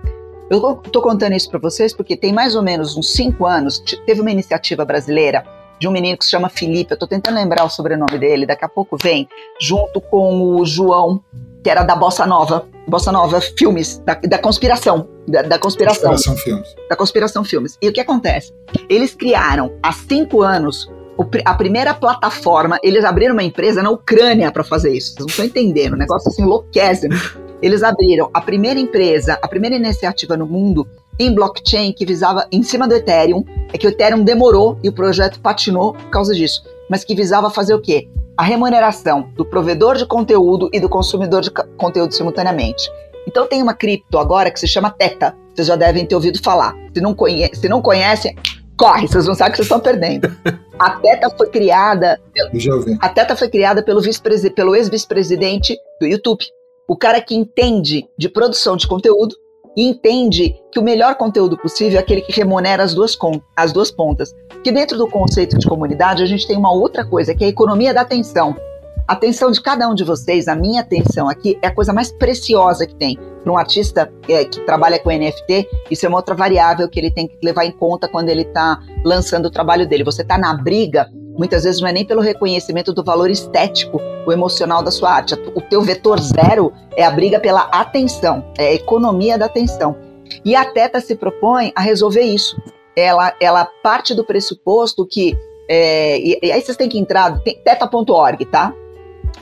Eu estou contando isso para vocês porque tem mais ou menos uns cinco anos, teve uma iniciativa brasileira de um menino que se chama Felipe, eu estou tentando lembrar o sobrenome dele, daqui a pouco vem, junto com o João, que era da Bossa Nova, Bossa Nova Filmes, da, da conspiração, da, da conspiração. Conspiração Filmes. Da Conspiração Filmes. E o que acontece? Eles criaram, há cinco anos, a primeira plataforma, eles abriram uma empresa na Ucrânia para fazer isso. Vocês não estão entendendo, um negócio assim louquésimo. Eles abriram a primeira empresa, a primeira iniciativa no mundo em blockchain que visava, em cima do Ethereum, é que o Ethereum demorou e o projeto patinou por causa disso, mas que visava fazer o quê? a remuneração do provedor de conteúdo e do consumidor de conteúdo simultaneamente. Então tem uma cripto agora que se chama Teta. Vocês já devem ter ouvido falar. Se não, conhe se não conhecem, corre, vocês não sabem que vocês estão perdendo. A Teta foi criada. A Teta foi criada pelo, pelo ex-vice-presidente do YouTube. O cara que entende de produção de conteúdo e entende que o melhor conteúdo possível é aquele que remunera as duas, as duas pontas. Que dentro do conceito de comunidade a gente tem uma outra coisa, que é a economia da atenção. A atenção de cada um de vocês, a minha atenção aqui, é a coisa mais preciosa que tem. Para um artista é, que trabalha com NFT, isso é uma outra variável que ele tem que levar em conta quando ele está lançando o trabalho dele. Você está na briga Muitas vezes não é nem pelo reconhecimento do valor estético ou emocional da sua arte. O teu vetor zero é a briga pela atenção, é a economia da atenção. E a Teta se propõe a resolver isso. Ela, ela parte do pressuposto que. É, e, e, aí vocês têm que entrar, teta.org, tá?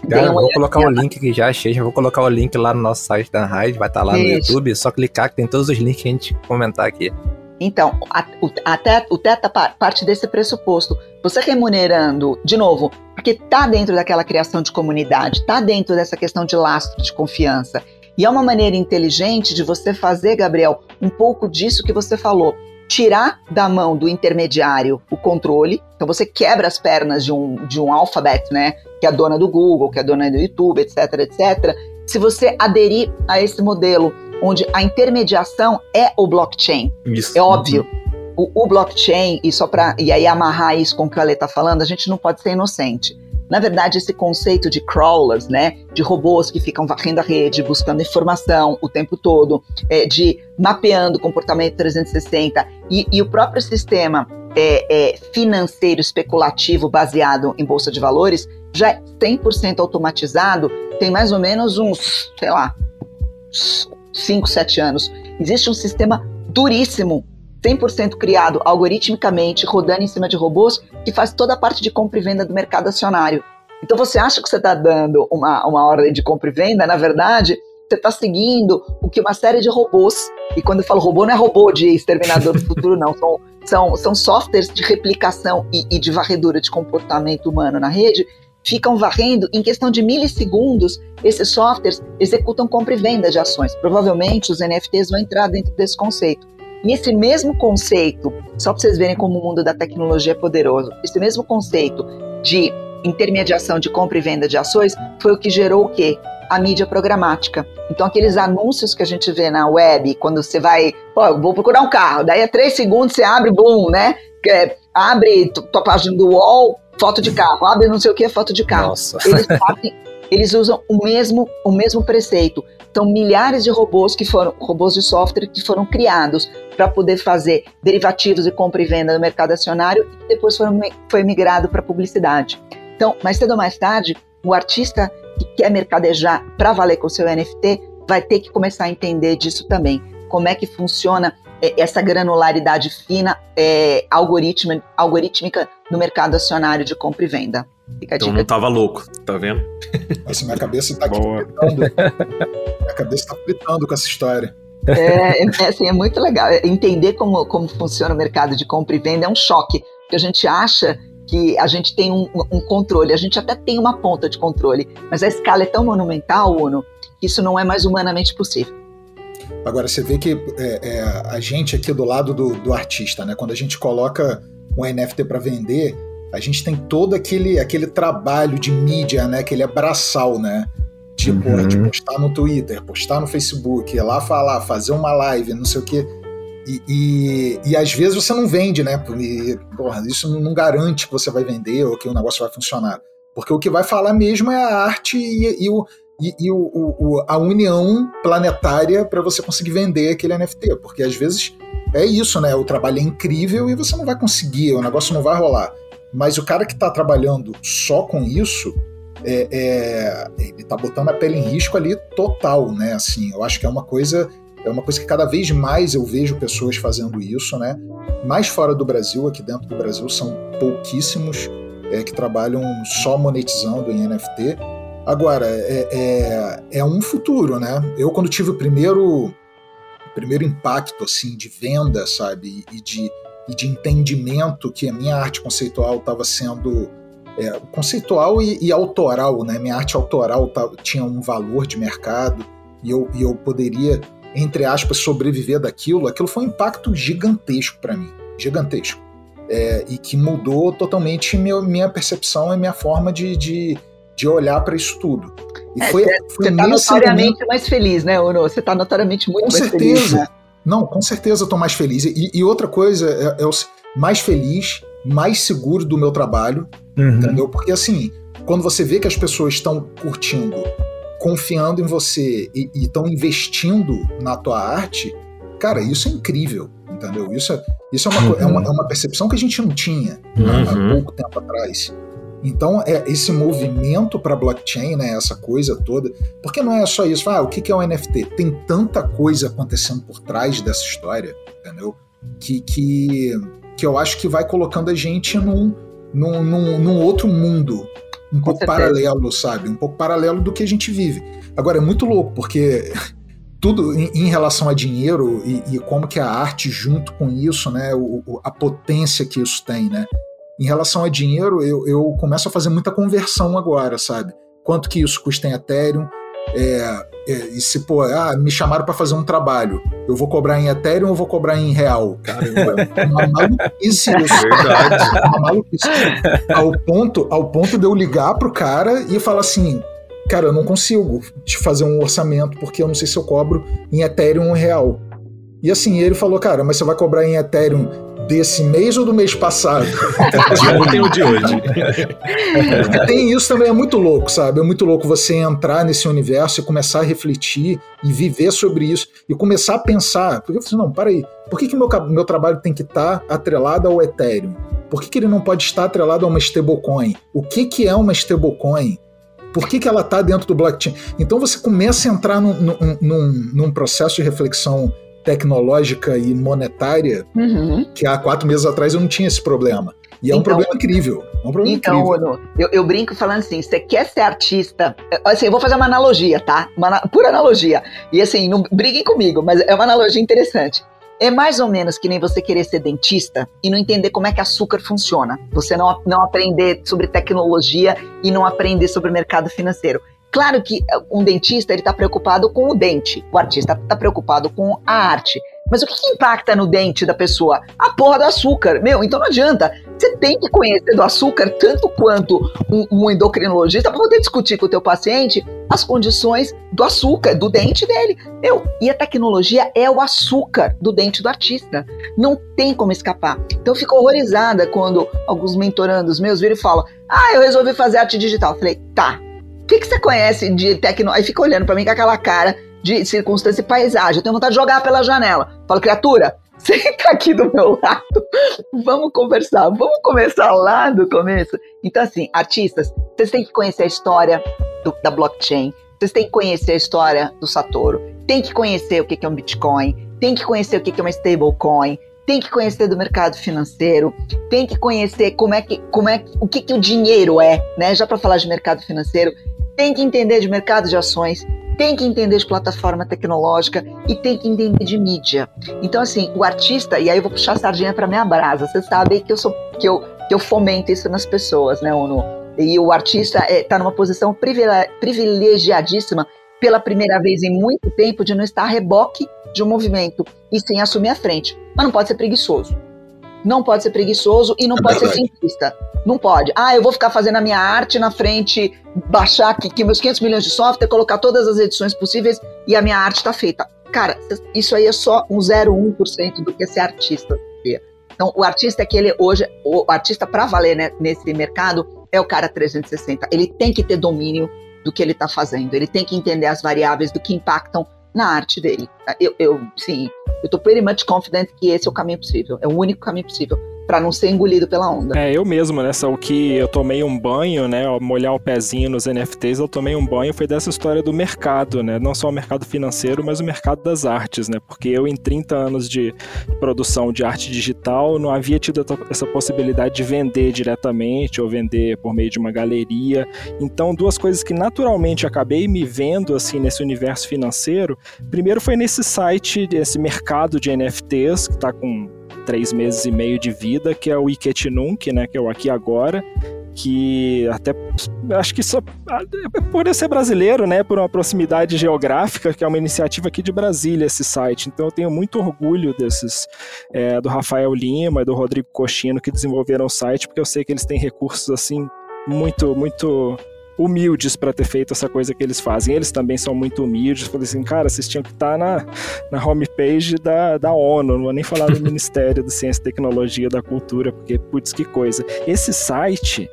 Cara, vou colocar o um link que já achei, já vou colocar o link lá no nosso site da Raid, vai estar tá lá Isso. no YouTube, só clicar que tem todos os links que a gente comentar aqui. Então, a, o, até o teta parte desse pressuposto. Você remunerando, de novo, porque está dentro daquela criação de comunidade, está dentro dessa questão de lastro de confiança. E é uma maneira inteligente de você fazer, Gabriel, um pouco disso que você falou. Tirar da mão do intermediário o controle. Então você quebra as pernas de um, de um alfabeto, né? Que é a dona do Google, que é a dona do YouTube, etc, etc. Se você aderir a esse modelo onde a intermediação é o blockchain. Isso. É óbvio. O, o, blockchain, e só para e aí amarrar isso com o que o Ale está falando, a gente não pode ser inocente. Na verdade, esse conceito de crawlers, né, de robôs que ficam varrendo a rede, buscando informação o tempo todo, é, de mapeando comportamento 360 e, e o próprio sistema é, é, financeiro especulativo baseado em bolsa de valores já é 100% automatizado, tem mais ou menos uns, sei lá, 5, 7 anos. Existe um sistema duríssimo, 100% criado algoritmicamente, rodando em cima de robôs, que faz toda a parte de compra e venda do mercado acionário. Então você acha que você está dando uma, uma ordem de compra e venda, na verdade, você está seguindo o que uma série de robôs, e quando eu falo robô, não é robô de exterminador do futuro, não, são, são, são softwares de replicação e, e de varredura de comportamento humano na rede, ficam varrendo, em questão de milissegundos, esses softwares executam compra e venda de ações. Provavelmente os NFTs vão entrar dentro desse conceito. E esse mesmo conceito, só para vocês verem como o mundo da tecnologia é poderoso, esse mesmo conceito de intermediação de compra e venda de ações foi o que gerou o quê? A mídia programática. Então, aqueles anúncios que a gente vê na web, quando você vai, pô, vou procurar um carro, daí a três segundos você abre, boom, né? É, abre tua página do UOL, foto de carro, abre não sei o que, foto de carro. Nossa. Eles, eles usam o mesmo, o mesmo preceito. São milhares de robôs que foram, robôs de software que foram criados para poder fazer derivativos e compra e venda no mercado acionário e depois foram, foi migrado para publicidade. Então, mais cedo ou mais tarde, o artista que quer mercadejar para valer com seu NFT vai ter que começar a entender disso também. Como é que funciona essa granularidade fina é, algoritma, algorítmica no mercado acionário de compra e venda. Fica então não tava louco, tá vendo? Nossa, minha cabeça tá aqui fritando. minha cabeça tá fritando com essa história. É, é, assim, é muito legal. Entender como, como funciona o mercado de compra e venda é um choque. Porque a gente acha que a gente tem um, um, controle, a gente até tem uma ponta de controle, mas a escala é tão monumental, Uno, que isso não é mais humanamente possível. Agora, você vê que é, é, a gente aqui do lado do, do, artista, né? Quando a gente coloca um NFT para vender, a gente tem todo aquele, aquele trabalho de mídia, né? Aquele abraçal, né? Tipo, uhum. de postar no Twitter, postar no Facebook, ir lá falar, fazer uma live, não sei o quê. E, e, e, às vezes você não vende, né? E, porra, isso não garante que você vai vender ou que o negócio vai funcionar. Porque o que vai falar mesmo é a arte e, e o, e, e o, o, a união planetária para você conseguir vender aquele NFT. Porque às vezes é isso, né? O trabalho é incrível e você não vai conseguir, o negócio não vai rolar. Mas o cara que está trabalhando só com isso, é, é, ele está botando a pele em risco ali total, né? Assim, eu acho que é uma coisa é uma coisa que cada vez mais eu vejo pessoas fazendo isso, né? Mais fora do Brasil, aqui dentro do Brasil são pouquíssimos é, que trabalham só monetizando em NFT. Agora, é, é, é, um futuro, né? Eu, quando tive o primeiro, primeiro impacto, assim, de venda, sabe? E de, e de entendimento que a minha arte conceitual estava sendo... É, conceitual e, e, autoral, né? Minha arte autoral tinha um valor de mercado e eu, e eu poderia, entre aspas, sobreviver daquilo. Aquilo foi um impacto gigantesco para mim, gigantesco. É, e que mudou totalmente meu, minha percepção e minha forma de, de, de olhar para isso tudo. E é, foi, você está notoriamente momento... mais feliz, né, Ono? Você está notoriamente muito com mais certeza. feliz. Né? Não, com certeza eu tô mais feliz. E, e outra coisa, é, é mais feliz, mais seguro do meu trabalho, uhum. entendeu? Porque assim, quando você vê que as pessoas estão curtindo, confiando em você e estão investindo na tua arte, cara, isso é incrível, entendeu? Isso é, isso é, uma, uhum. é, uma, é uma percepção que a gente não tinha uhum. há pouco tempo atrás. Então, é esse movimento para blockchain, né, essa coisa toda, porque não é só isso, ah, o que é o um NFT? Tem tanta coisa acontecendo por trás dessa história, entendeu? Que, que, que eu acho que vai colocando a gente num, num, num, num outro mundo, um pouco paralelo, sabe? Um pouco paralelo do que a gente vive. Agora, é muito louco, porque <laughs> tudo em, em, relação a dinheiro e, e, como que a arte junto com isso, né, o, a potência que isso tem, né? Em relação a dinheiro, eu, eu começo a fazer muita conversão agora, sabe? Quanto que isso custa em Ethereum? É, é, e se, pô, ah, me chamaram para fazer um trabalho, eu vou cobrar em Ethereum ou vou cobrar em real? Caramba, é uma maluquice isso. <laughs> Verdade. É uma maluquice. Ao ponto, ao ponto de eu ligar pro cara e falar assim, cara, eu não consigo te fazer um orçamento porque eu não sei se eu cobro em Ethereum ou real. E assim, ele falou, cara, mas você vai cobrar em Ethereum desse mês ou do mês passado? <laughs> de ontem ou de hoje? Tem isso também, é muito louco, sabe? É muito louco você entrar nesse universo e começar a refletir e viver sobre isso e começar a pensar. Porque eu falei, não, para aí, por que, que meu, meu trabalho tem que estar atrelado ao Ethereum? Por que, que ele não pode estar atrelado a uma stablecoin? O que, que é uma stablecoin? Por que, que ela está dentro do blockchain? Então você começa a entrar num, num, num processo de reflexão tecnológica e monetária uhum. que há quatro meses atrás eu não tinha esse problema. E é um então, problema incrível. É um problema então, incrível. eu, eu, brinco falando assim: você quer ser artista? Assim, eu vou fazer uma analogia, tá? Uma pura analogia. E assim, não briguem comigo, mas é uma analogia interessante. É mais ou menos que nem você querer ser dentista e não entender como é que açúcar funciona. Você não, não aprender sobre tecnologia e não aprender sobre o mercado financeiro. Claro que eh, um dentista ele está preocupado com o dente, o artista está preocupado com a arte. Mas o que, impacta no dente da pessoa? A porra do açúcar. Meu, então não adianta. Você tem que conhecer do açúcar tanto quanto um, um endocrinologista para poder discutir com o teu paciente as condições do açúcar, do dente dele. Meu, e a tecnologia é o açúcar do dente do artista. Não tem como escapar. Então eu fico horrorizada quando alguns mentorandos meus viram e falam: Ah, eu resolvi fazer arte digital. Eu falei, tá. O que, que você conhece de tecnologia? Aí fica olhando para mim com aquela cara de circunstância e paisagem. Eu tenho vontade de jogar pela janela. Falo, criatura, <laughs> senta aqui do meu lado, vamos conversar, vamos começar lá do começo. Então, assim, artistas, vocês têm que conhecer a história do, da blockchain, vocês têm que conhecer a história do Satoru, tem que conhecer o que é um Bitcoin, tem que conhecer o que é uma stablecoin, tem que conhecer do mercado financeiro, tem que conhecer como é que, como é o que, que o dinheiro é, né? Já para falar de mercado financeiro, tem que entender de mercado de ações, tem que entender de plataforma tecnológica e tem que entender de mídia. Então, assim, o artista, e aí eu vou puxar a sardinha para minha brasa, vocês sabem que eu sou que eu, que eu fomento isso nas pessoas, né, Ono? E o artista está é, tá numa posição privilegiadíssima pela primeira vez em muito tempo de não estar a reboque de um movimento e sim assumir a frente. Mas não pode ser preguiçoso. Não pode ser preguiçoso e não é pode verdade. ser simplista. Não pode. Ah, eu vou ficar fazendo a minha arte na frente, baixar aqui, aqui meus 500 milhões de software, colocar todas as edições possíveis e a minha arte está feita. Cara, isso aí é só um 0,1% do que é ser artista. Então, o artista é que ele hoje, o artista para valer né, nesse mercado é o cara 360. Ele tem que ter domínio do que ele está fazendo. Ele tem que entender as variáveis do que impactam na arte dele. Eu, eu sim, eu tô pretty much confident que esse é o caminho possível. É o único caminho possível para não ser engolido pela onda. É, eu mesmo, né? O que eu tomei um banho, né? Molhar o pezinho nos NFTs, eu tomei um banho foi dessa história do mercado, né? Não só o mercado financeiro, mas o mercado das artes, né? Porque eu, em 30 anos de produção de arte digital, não havia tido essa possibilidade de vender diretamente ou vender por meio de uma galeria. Então, duas coisas que naturalmente acabei me vendo assim nesse universo financeiro. Primeiro foi nesse site, esse mercado de NFTs, que está com três meses e meio de vida, que é o Iketinunk, né, que é o Aqui Agora, que até acho que só por eu ser brasileiro, né, por uma proximidade geográfica, que é uma iniciativa aqui de Brasília esse site. Então eu tenho muito orgulho desses é, do Rafael Lima e do Rodrigo Cochino que desenvolveram o site, porque eu sei que eles têm recursos assim muito muito humildes para ter feito essa coisa que eles fazem. Eles também são muito humildes. Falei assim, cara, vocês tinham que estar tá na, na homepage da, da ONU, não vou nem falar do <laughs> Ministério da Ciência, Tecnologia da Cultura, porque, putz, que coisa. Esse site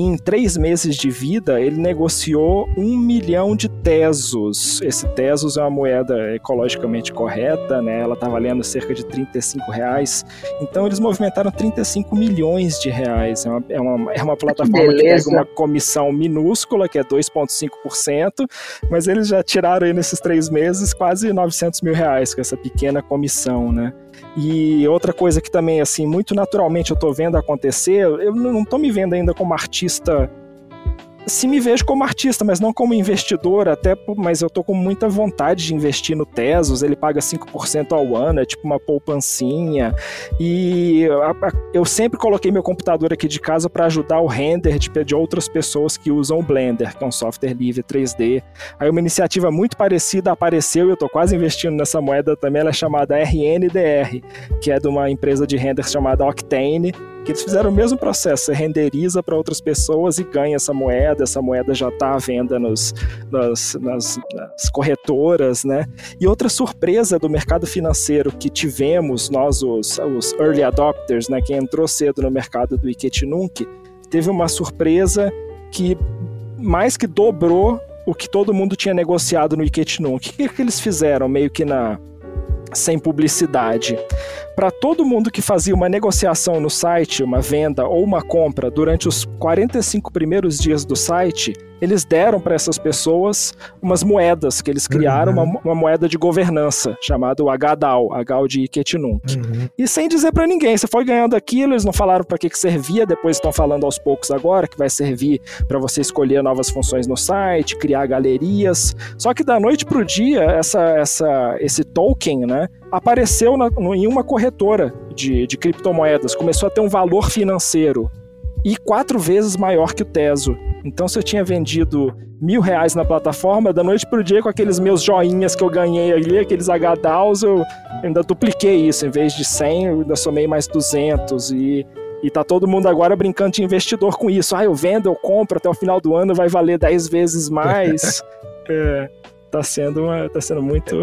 em três meses de vida, ele negociou um milhão de tesos. Esse tesos é uma moeda ecologicamente correta, né? Ela está valendo cerca de 35 reais. Então, eles movimentaram 35 milhões de reais. É uma, é uma, é uma plataforma que, que pega uma comissão minúscula, que é 2,5%, mas eles já tiraram aí nesses três meses quase 900 mil reais com essa pequena comissão, né? E outra coisa que também, assim, muito naturalmente eu tô vendo acontecer, eu não tô me vendo ainda como artista se me vejo como artista, mas não como investidor, até, mas eu tô com muita vontade de investir no Tesos, ele paga 5% ao ano, é tipo uma poupancinha, e eu sempre coloquei meu computador aqui de casa para ajudar o render de, de outras pessoas que usam o Blender, que é um software livre 3D. Aí uma iniciativa muito parecida apareceu e eu tô quase investindo nessa moeda também, ela é chamada RNDR, que é de uma empresa de render chamada Octane, que eles fizeram o mesmo processo, você renderiza para outras pessoas e ganha essa moeda, essa moeda já está à venda nos, nas, nas, nas, corretoras, né? E outra surpresa do mercado financeiro que tivemos, nós os, os early adopters, né, quem entrou cedo no mercado do Iketinunk, teve uma surpresa que mais que dobrou o que todo mundo tinha negociado no Iketinunk. O que, que eles fizeram meio que na sem publicidade? Para todo mundo que fazia uma negociação no site, uma venda ou uma compra durante os 45 primeiros dias do site, eles deram para essas pessoas umas moedas que eles criaram, uhum. uma, uma, moeda de governança, chamada HDAO, HDAO de Iketinunk. Uhum. E sem dizer para ninguém, você foi ganhando aquilo, eles não falaram para que, que servia, depois estão falando aos poucos agora que vai servir para você escolher novas funções no site, criar galerias. Só que da noite pro dia, essa, essa, esse token, né, apareceu na, em uma corretora de, de criptomoedas, começou a ter um valor financeiro e quatro vezes maior que o Teso. Então, se eu tinha vendido mil reais na plataforma, da noite pro dia, com aqueles meus joinhas que eu ganhei ali, aqueles HDAOs, eu ainda dupliquei isso. Em vez de 100, eu ainda somei mais 200. E, e tá todo mundo agora brincando de investidor com isso. Ah, eu vendo, eu compro, até o final do ano vai valer 10 vezes mais. <laughs> é, tá, sendo uma, tá sendo muito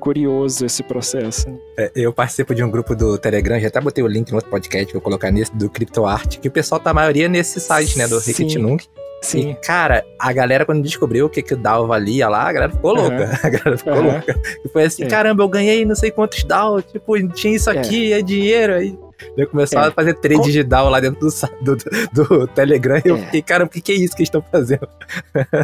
curioso esse processo. É, eu participo de um grupo do Telegram, já até botei o link no outro podcast, vou colocar nesse do CryptoArt, que o pessoal tá a maioria nesse site, né, do Rick Nung. Sim. E, cara, a galera, quando descobriu o que, que o DAO valia lá, a galera ficou louca. Uhum. <laughs> A galera ficou uhum. louca. E foi assim, é. caramba, eu ganhei não sei quantos DAO, tipo, tinha isso é. aqui, é, é dinheiro. Aí eu começou é. a fazer trade Com... digital lá dentro do, do, do Telegram e eu é. fiquei, cara, o que, que é isso que eles estão fazendo?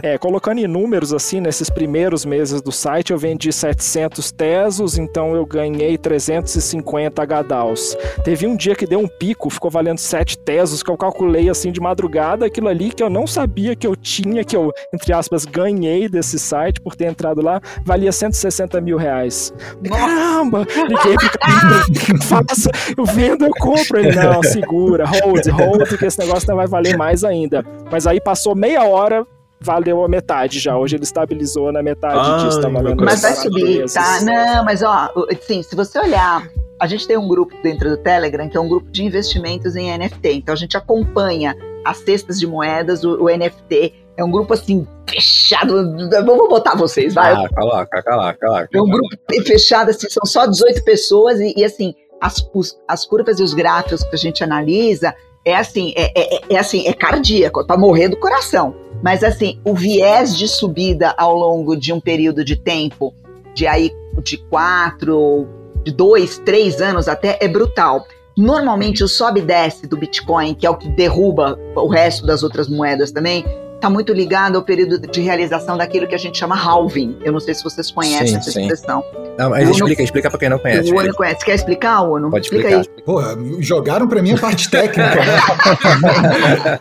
É, colocando em números, assim, nesses primeiros meses do site, eu vendi 700 Tesos, então eu ganhei 350 HDAOs. Teve um dia que deu um pico, ficou valendo 7 Tesos, que eu calculei, assim, de madrugada, aquilo ali que eu não sabia que eu tinha, que eu, entre aspas, ganhei desse site por ter entrado lá, valia 160 mil reais. Caramba! Liguei pro <laughs> faça, eu vendo eu compro. Ele, não, segura, hold, hold, que esse negócio não vai valer mais ainda. Mas aí passou meia hora, valeu a metade já. Hoje ele estabilizou na metade ah, disso. Tá mas vai subir, tá? Não, mas ó, sim, se você olhar. A gente tem um grupo dentro do Telegram que é um grupo de investimentos em NFT. Então a gente acompanha as cestas de moedas, o, o NFT. É um grupo assim, fechado. Vou botar vocês, vai. Ah, coloca, coloca, coloca. É um grupo fechado, assim, são só 18 pessoas e, e assim, as, os, as curvas e os gráficos que a gente analisa é assim, é, é, é assim, é cardíaco, para morrer do coração. Mas assim, o viés de subida ao longo de um período de tempo, de aí de quatro, de dois, três anos até, é brutal. Normalmente o sobe e desce do Bitcoin, que é o que derruba o resto das outras moedas também, está muito ligado ao período de realização daquilo que a gente chama halving. Eu não sei se vocês conhecem sim, essa sim. expressão. Não, mas Uno, explica, explica para quem não conhece. O Uno conhece. Quer explicar, Uno? Pode explica explicar. aí. Porra, jogaram para mim a parte técnica, né? <laughs>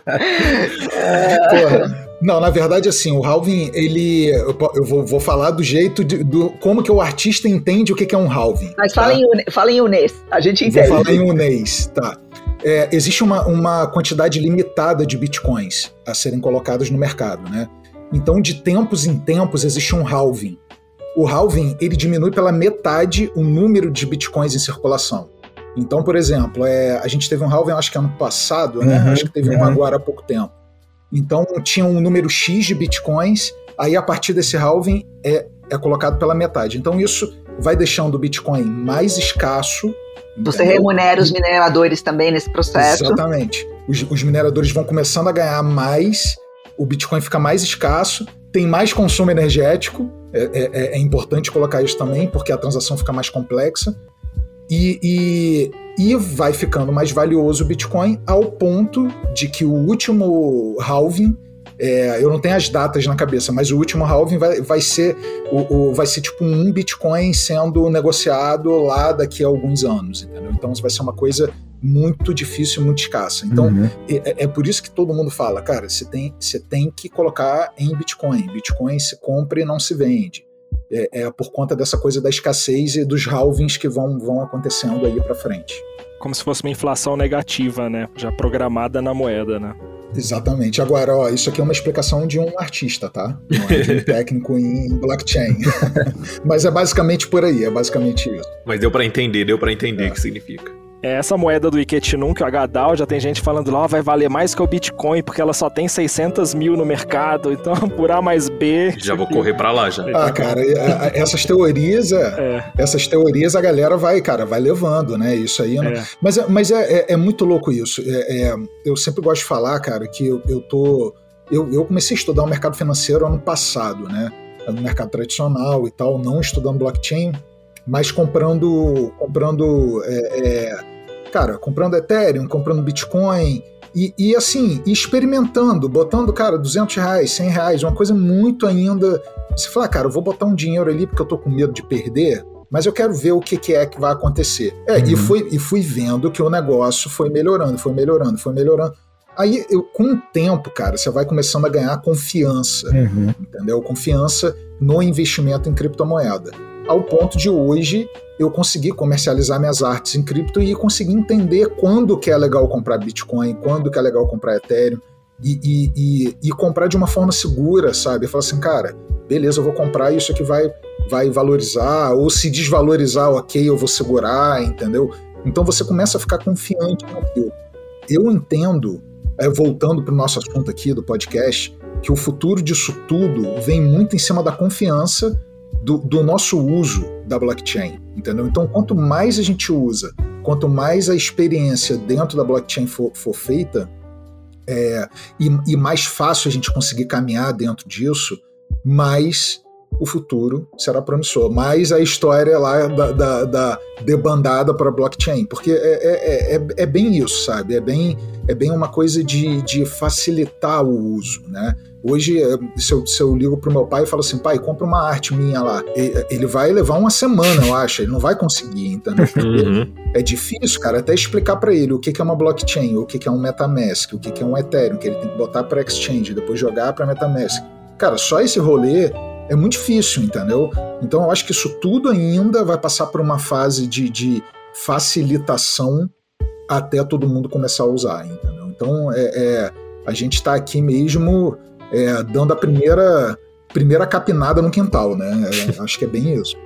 Porra. Não, na verdade, assim, o halving, ele. Eu vou, vou falar do jeito de, do como que o artista entende o que, que é um halving. Mas tá? fala, em, fala em unês, a gente entende. Vou falar em unês, tá é, existe uma, uma quantidade limitada de bitcoins a serem colocados no mercado, né? Então, de tempos em tempos, existe um halving. O halving ele diminui pela metade o número de bitcoins em circulação. Então, por exemplo, é, a gente teve um halving, acho que ano passado, né? Uhum, acho que teve uhum. um agora há pouco tempo. Então, tinha um número X de bitcoins, aí a partir desse halving é, é colocado pela metade. Então, isso vai deixando o Bitcoin mais escasso você remunera os mineradores também nesse processo. Exatamente. Os, os, mineradores vão começando a ganhar mais, o Bitcoin fica mais escasso, tem mais consumo energético, é, é, é, é importante colocar isso também, porque a transação fica mais complexa, e, e, e vai ficando mais valioso o Bitcoin ao ponto de que o último halving É, eu não tenho as datas na cabeça, mas o último halving vai, vai ser o, o, vai ser tipo um Bitcoin sendo negociado lá daqui a alguns anos, entendeu? Então vai ser uma coisa muito difícil, muito escassa. Então uhum. é, é, por isso que todo mundo fala, cara, você tem, você tem que colocar em Bitcoin. Bitcoin se compra e não se vende. É, é por conta dessa coisa da escassez e dos halvings que vão, vão acontecendo aí para frente. Como se fosse uma inflação negativa, né? Já programada na moeda, né? Exatamente. Agora, ó, isso aqui é uma explicação de um artista, tá? Não é de um <laughs> técnico em blockchain. <laughs> Mas é basicamente por aí, é basicamente isso. Mas deu para entender, deu para entender é. o que significa. É, essa moeda do Iketinum, que é o HDAO, já tem gente falando lá, vai valer mais que o Bitcoin, porque ela só tem 600 mil no mercado, <laughs> então por A mais B... Já vou correr para lá, já. Ah, cara, essas teorias, é, é. essas teorias a galera vai, cara, vai levando, né, isso aí. Não... É. Mas, é, mas é, é, é, muito louco isso. É, eu sempre gosto de falar, cara, que eu, eu tô... Eu, eu comecei a estudar o mercado financeiro ano passado, né, no mercado tradicional e tal, não estudando blockchain, mas comprando comprando é, é, cara, comprando Ethereum, comprando Bitcoin, e, e, assim, experimentando, botando, cara, 200 reais, 100 reais, uma coisa muito ainda. Você fala, cara, eu vou botar um dinheiro ali porque eu tô com medo de perder, mas eu quero ver o que, que é que vai acontecer. É, uhum. e, fui, e fui vendo que o negócio foi melhorando, foi melhorando, foi melhorando. Aí, eu, com o tempo, cara, você vai começando a ganhar confiança, uhum. entendeu? Confiança no investimento em criptomoeda. Ao ponto de hoje eu consegui comercializar minhas artes em cripto e conseguir entender quando que é legal comprar Bitcoin, quando que é legal comprar Ethereum e, e, e, e comprar de uma forma segura, sabe? Falo assim, cara, beleza, eu vou comprar isso aqui vai, vai valorizar, ou se desvalorizar, ok, eu vou segurar, entendeu? Então você começa a ficar confiante teu. Eu entendo, é, voltando para o nosso assunto aqui do podcast, que o futuro disso tudo vem muito em cima da confiança do, do nosso uso da blockchain, entendeu? Então, quanto mais a gente usa, quanto mais a experiência dentro da blockchain for, for feita, é, e, e, mais fácil a gente conseguir caminhar dentro disso, mais o futuro será promissor. Mais a história lá da, da, da debandada para blockchain, porque é, é, é, é, bem isso, sabe? É bem, é bem uma coisa de, de facilitar o uso, né? Hoje, eh, se eu, se eu ligo pro meu pai e falo assim, pai, compra uma arte minha lá, ele vai levar uma semana, eu acho, ele não vai conseguir, entendeu? <laughs> Uhum. É difícil, cara, até explicar para ele o que, é uma blockchain, o que, é um MetaMask, o que, é um Ethereum, que ele tem que botar para exchange, depois jogar para MetaMask. Cara, só esse rolê é muito difícil, entendeu? Então eu acho que isso tudo ainda vai passar por uma fase de, de facilitação até todo mundo começar a usar, entendeu? Então é, é a gente está aqui mesmo é, dando a primeira, primeira capinada no quintal, né? É, acho que é bem isso.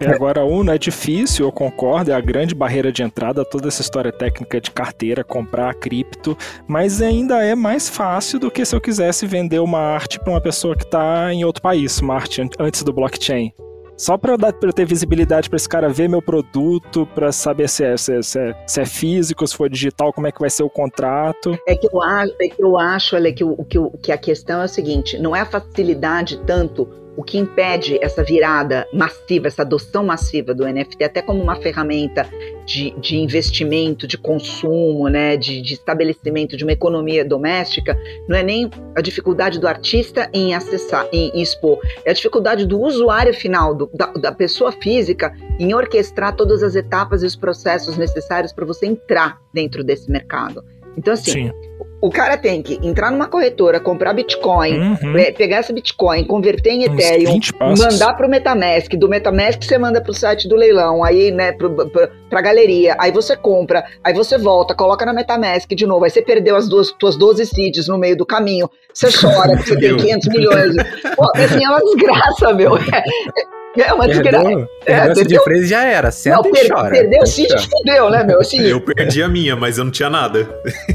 É, agora, um, é difícil, eu concordo, é a grande barreira de entrada, toda essa história técnica de carteira, comprar cripto, mas ainda é mais fácil do que se eu quisesse vender uma arte para uma pessoa que está em outro país, uma arte antes do blockchain. Só para eu ter visibilidade para esse cara ver meu produto, para saber se é, se, é, se, é, se é, físico, se for digital, como é que vai ser o contrato. É que eu acho, é que, eu acho olha, que, o, que, o, que a questão é o seguinte: não é a facilidade tanto o que impede essa virada massiva, essa adoção massiva do NFT, até como uma ferramenta de, de investimento, de consumo, né, de, de, estabelecimento de uma economia doméstica, não é nem a dificuldade do artista em acessar, em, expor, é a dificuldade do usuário final, do, da, da pessoa física, em orquestrar todas as etapas e os processos necessários para você entrar dentro desse mercado. Então, assim, Sim o cara tem que entrar numa corretora, comprar Bitcoin, uhum. pegar esse Bitcoin, converter em Ethereum, mandar pro Metamask, do Metamask você manda pro site do leilão, aí, né, pro, pro, pra galeria, aí você compra, aí você volta, coloca na Metamask de novo, aí você perdeu as duas, tuas 12 seeds no meio do caminho, você chora <laughs> porque você tem 500 milhões. Pô, assim, é uma desgraça, meu. É, <laughs> é uma desgraça. É, de frase já era. Senta não, per chora. Perdeu o Cid, fudeu, né, meu? Assim, eu perdi a minha, mas eu não tinha nada.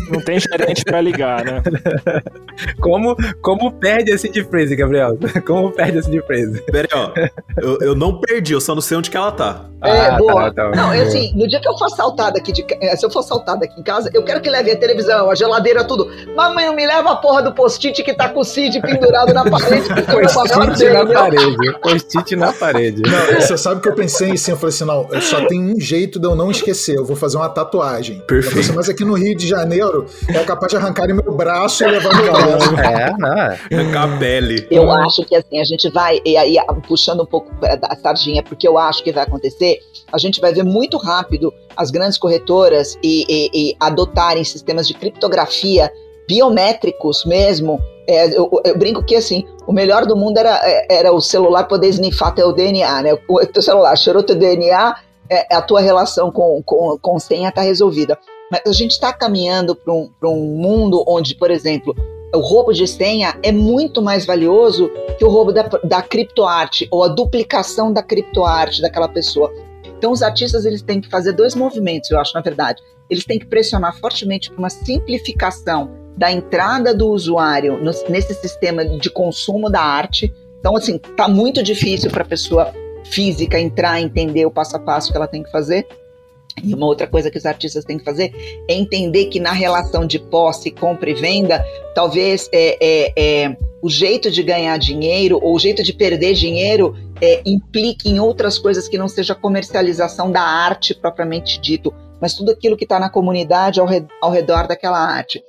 Não tem gerente pra ligar, né? <laughs> Como, como perde esse de frase, Gabriel? <laughs> Como perde esse de frase? Pera aí, ó. Eu, eu não perdi, eu só não sei onde que ela tá. É, ah, tá, boa. Tá, tá, não, assim, no dia que eu for assaltada aqui de eh, se eu for assaltada aqui em casa, eu quero que leve a televisão, a geladeira, tudo. Mamãe, não me leva a porra do post-it que tá com o Cid pendurado na parede. <laughs> post-it na parede. Post-it na parede. Parede. Não, você sabe que eu pensei assim, eu falei assim, não, só tem um jeito de eu não esquecer, eu vou fazer uma tatuagem. Perfeito. Assim, mas aqui no Rio de Janeiro é capaz de arrancarem meu braço e levar meu braço. É, não é. Arrancar a pele. Eu acho que assim, a gente vai, e aí puxando um pouco da sardinha, porque eu acho que vai acontecer, a gente vai ver muito rápido as grandes corretoras e, e, e adotarem sistemas de criptografia biométricos mesmo. É, eu, eu, brinco que assim, o melhor do mundo era, era o celular poder snifar o DNA, né? O teu celular cheirou teu DNA, é, a tua relação com, com, com senha está resolvida. Mas a gente está caminhando para um, um mundo onde, por exemplo, o roubo de senha é muito mais valioso que o roubo da, da criptoarte ou a duplicação da criptoarte daquela pessoa. Então, os artistas eles têm que fazer dois movimentos, eu acho, na verdade. Eles têm que pressionar fortemente para uma simplificação da entrada do usuário no, nesse sistema de consumo da arte. Então, assim, tá muito difícil para a pessoa física entrar, entender o passo a passo que ela tem que fazer. E uma outra coisa que os artistas têm que fazer é entender que na relação de posse, compra e venda, talvez é, é, é o jeito de ganhar dinheiro ou o jeito de perder dinheiro é, implique em outras coisas que não seja comercialização da arte propriamente dito, mas tudo aquilo que está na comunidade ao, ao redor daquela arte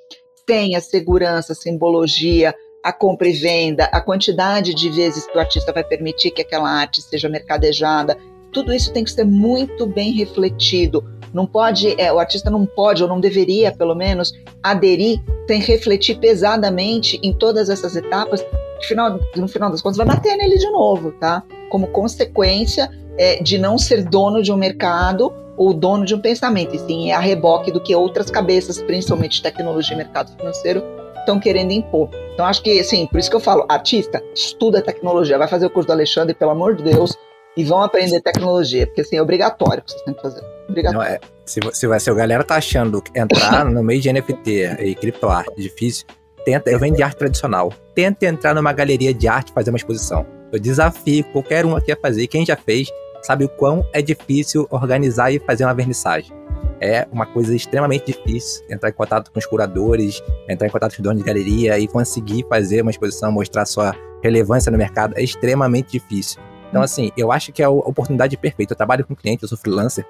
tem a segurança, a simbologia, a compra e venda, a quantidade de vezes que o artista vai permitir que aquela arte seja mercadejada, tudo isso tem que ser muito bem refletido. Não pode, é, o artista não pode ou não deveria, pelo menos, aderir sem refletir pesadamente em todas essas etapas. Que final, no final das contas vai bater nele de novo, tá? Como consequência é, de não ser dono de um mercado o dono de um pensamento, e sim é a reboque do que outras cabeças, principalmente tecnologia e mercado financeiro, estão querendo impor. Então, acho que, assim, por isso que eu falo, artista, estuda tecnologia, vai fazer o curso do Alexandre, pelo amor de Deus, e vão aprender tecnologia, porque, assim, é obrigatório que vocês têm que fazer. Obrigatório. Não, é, se, se, se a galera tá achando entrar no meio de NFT e criptoarte difícil, tenta, eu venho de arte tradicional, tenta entrar numa galeria de arte fazer uma exposição. Eu desafio qualquer um aqui a fazer, quem já fez, sabe o quão é difícil organizar e fazer uma vernissagem. É uma coisa extremamente difícil entrar em contato com os curadores, entrar em contato com os donos de galeria e conseguir fazer uma exposição, mostrar sua relevância no mercado. É extremamente difícil. Então, hum. assim, eu acho que é a oportunidade perfeita. Eu trabalho com cliente, eu sou freelancer,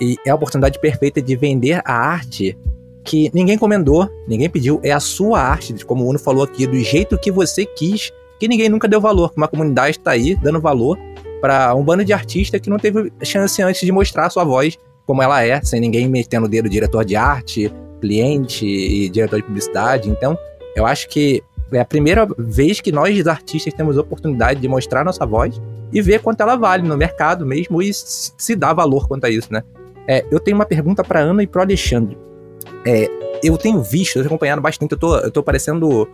e é a oportunidade perfeita de vender a arte que ninguém encomendou, ninguém pediu. É a sua arte, como o Uno falou aqui, do jeito que você quis, que ninguém nunca deu valor. Uma comunidade está aí dando valor para um bando de artista que não teve chance antes de mostrar sua voz como ela é, sem ninguém metendo o dedo diretor de arte, cliente e diretor de publicidade. Então, eu acho que é a primeira vez que nós, artistas, temos a oportunidade de mostrar nossa voz e ver quanto ela vale no mercado mesmo e se dá valor quanto a isso, né? É, eu tenho uma pergunta para Ana e para Alexandre. É, eu tenho visto, eu tenho acompanhado bastante, eu tô, eu tô parecendo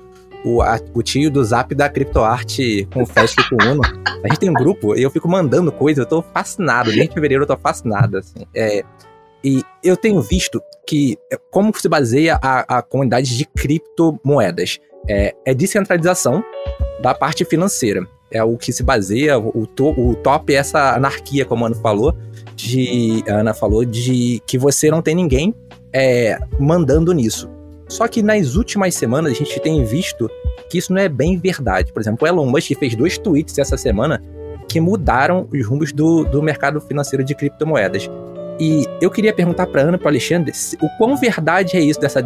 o, a, o tio do zap da CryptoArt com o Fast com o Uno. A gente tem um grupo e eu fico mandando coisa, eu tô fascinado. Desde fevereiro eu tô fascinado, assim. É, e eu tenho visto que é, como se baseia a, a comunidade de criptomoedas. É, é descentralização da parte financeira. É o que se baseia, o, to, o top é essa anarquia, como a Ana falou, de, Ana falou, de que você não tem ninguém é, mandando nisso. Só que nas últimas semanas a gente tem visto que isso não é bem verdade. Por exemplo, o Elon Musk fez dois tweets essa semana que mudaram os rumos do, do mercado financeiro de criptomoedas. E eu queria perguntar para Ana e para Alexandre o quão verdade é isso dessa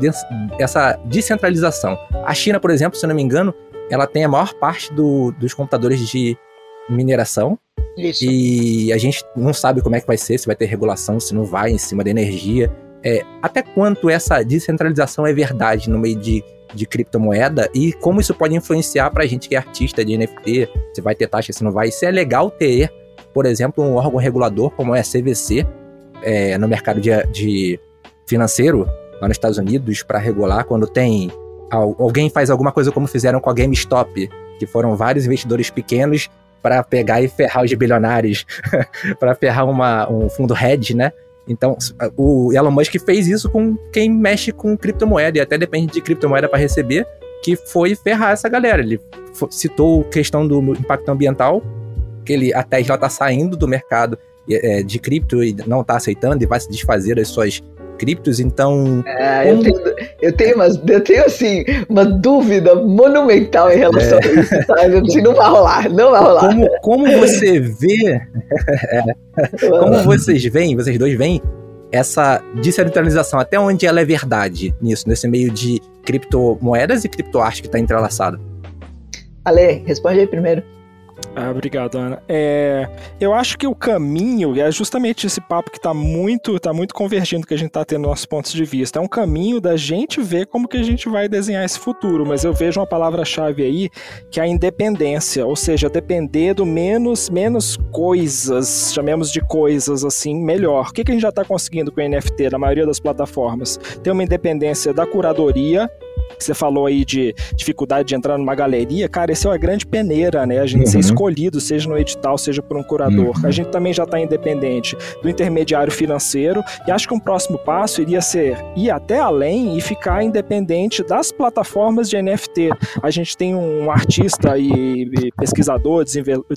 essa descentralização. A China, por exemplo, se eu não me engano, ela tem a maior parte do, dos computadores de mineração. Isso. E a gente não sabe como é que vai ser, se vai ter regulação, se não vai, em cima da energia é, até quanto essa descentralização é verdade no meio de, de criptomoeda e como isso pode influenciar para a gente que é artista de NFT, se vai ter taxa, se não vai. Se é legal ter, por exemplo, um órgão regulador como é a CVC é, no mercado de, de financeiro lá nos Estados Unidos para regular quando tem alguém faz alguma coisa como fizeram com a GameStop, que foram vários investidores pequenos para pegar e ferrar os bilionários, <laughs> para ferrar uma, um fundo hedge, né? Então, o Elon Musk fez isso com quem mexe com criptomoeda e até depende de criptomoeda para receber, que foi ferrar essa galera. Ele citou a questão do impacto ambiental, que ele, a Tesla está saindo do mercado é, de cripto e não está aceitando e vai se desfazer das suas criptos, então. É, como... eu, tenho, eu, tenho umas, eu tenho assim, uma dúvida monumental em relação é. a isso, sabe? Não vai rolar, não vai rolar. Como, como você vê. <laughs> como vocês veem, vocês dois veem essa descentralização, até onde ela é verdade nisso, nesse meio de criptomoedas e criptoarte que está entrelaçado? Ale, responde aí primeiro. Ah, obrigado, Ana. É, eu acho que o caminho é justamente esse papo que está muito, tá muito convergindo que a gente está tendo nossos pontos de vista. É um caminho da gente ver como que a gente vai desenhar esse futuro, mas eu vejo uma palavra-chave aí que é a independência, ou seja, depender do menos, menos coisas, chamemos de coisas assim, melhor. O que, que a gente já está conseguindo com o NFT na maioria das plataformas? Ter uma independência da curadoria, você falou aí de dificuldade de entrar numa galeria, cara, esse é uma grande peneira, né? A gente uhum. ser escolhido, seja no edital, seja por um curador. Uhum. A gente também já está independente do intermediário financeiro e acho que um próximo passo iria ser ir até além e ficar independente das plataformas de NFT. A gente tem um artista e pesquisador,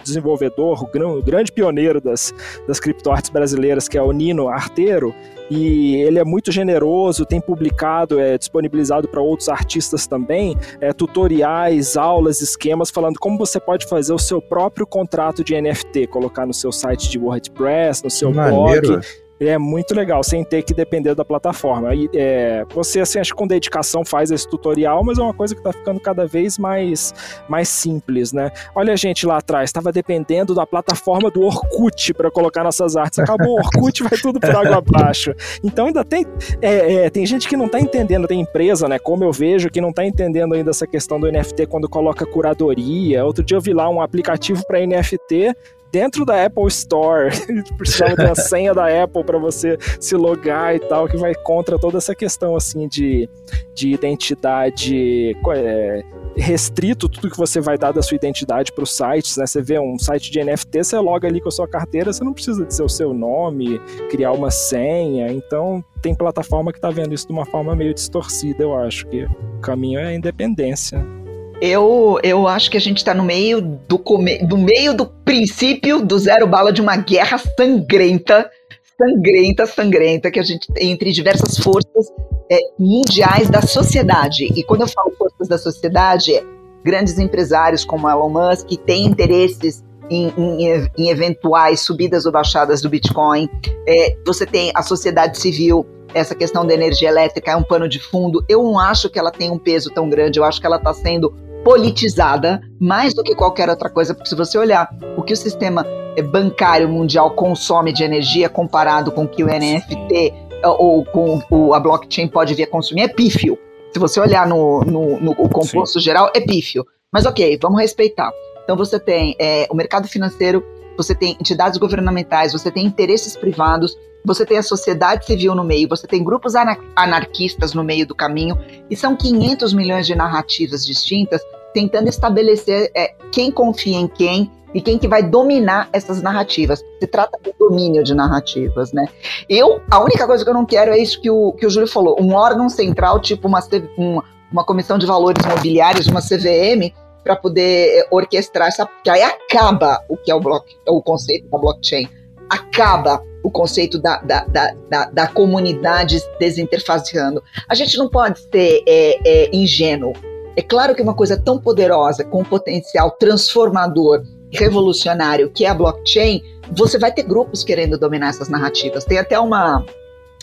desenvolvedor, o grande pioneiro das, das criptoartes brasileiras, que é o Nino Arteiro, e ele é muito generoso, tem publicado, é disponibilizado para outros artistas também, é, tutoriais, aulas, esquemas falando como você pode fazer o seu próprio contrato de NFT, colocar no seu site de WordPress, no seu Maneiro. blog é muito legal, sem ter que depender da plataforma. E, é, você, assim, acho que com dedicação faz esse tutorial, mas é uma coisa que está ficando cada vez mais, mais simples, né? Olha a gente lá atrás, estava dependendo da plataforma do Orkut para colocar nossas artes. Acabou o Orkut, <laughs> vai tudo por água abaixo. Então ainda tem, é, é, tem gente que não está entendendo, tem empresa, né, como eu vejo, que não está entendendo ainda essa questão do NFT quando coloca curadoria. Outro dia eu vi lá um aplicativo para NFT dentro da Apple Store. Precisava ter uma senha da Apple para você se logar e tal, que vai contra toda essa questão assim de, de identidade é, restrito, tudo que você vai dar da sua identidade para os sites, né? Você vê um site de NFT, você loga ali com a sua carteira, você não precisa dizer o seu nome, criar uma senha. Então, tem plataforma que está vendo isso de uma forma meio distorcida, eu acho que o caminho é a independência. Eu, eu acho que a gente está no meio do, come, do meio do princípio do zero bala de uma guerra sangrenta, sangrenta, sangrenta, que a gente tem entre diversas forças é, mundiais da sociedade. E quando eu falo forças da sociedade, é grandes empresários como Elon Musk têm interesses em, em, em, eventuais subidas ou baixadas do Bitcoin. É, você tem a sociedade civil, essa questão da energia elétrica é um pano de fundo. Eu não acho que ela tem um peso tão grande, eu acho que ela está sendo politizada mais do que qualquer outra coisa, porque se você olhar o que o sistema eh, bancário mundial consome de energia comparado com o que o NFT eh, ou com o, a blockchain pode vir a consumir, é pífio. Se você olhar no, no, no o composto Sim. geral, é pífio. Mas ok, vamos respeitar. Então você tem é, o mercado financeiro, você tem entidades governamentais, você tem interesses privados, você tem a sociedade civil no meio, você tem grupos anarquistas no meio do caminho, e são 500 milhões de narrativas distintas tentando estabelecer é, quem confia em quem e quem que vai dominar essas narrativas. Se trata de domínio de narrativas, né? Eu, a única coisa que eu não quero é isso que o, que o Júlio falou, um órgão central, tipo uma, uma, uma comissão de valores mobiliários, uma CVM, para poder é, orquestrar essa. Que aí acaba o que é o, block, o conceito da blockchain. Acaba o conceito da, da, da, da, da comunidade desinterfaceando. A gente não pode ser é, é, ingênuo. É claro que uma coisa tão poderosa, com um potencial transformador, revolucionário, que é a blockchain, você vai ter grupos querendo dominar essas narrativas. Tem até uma,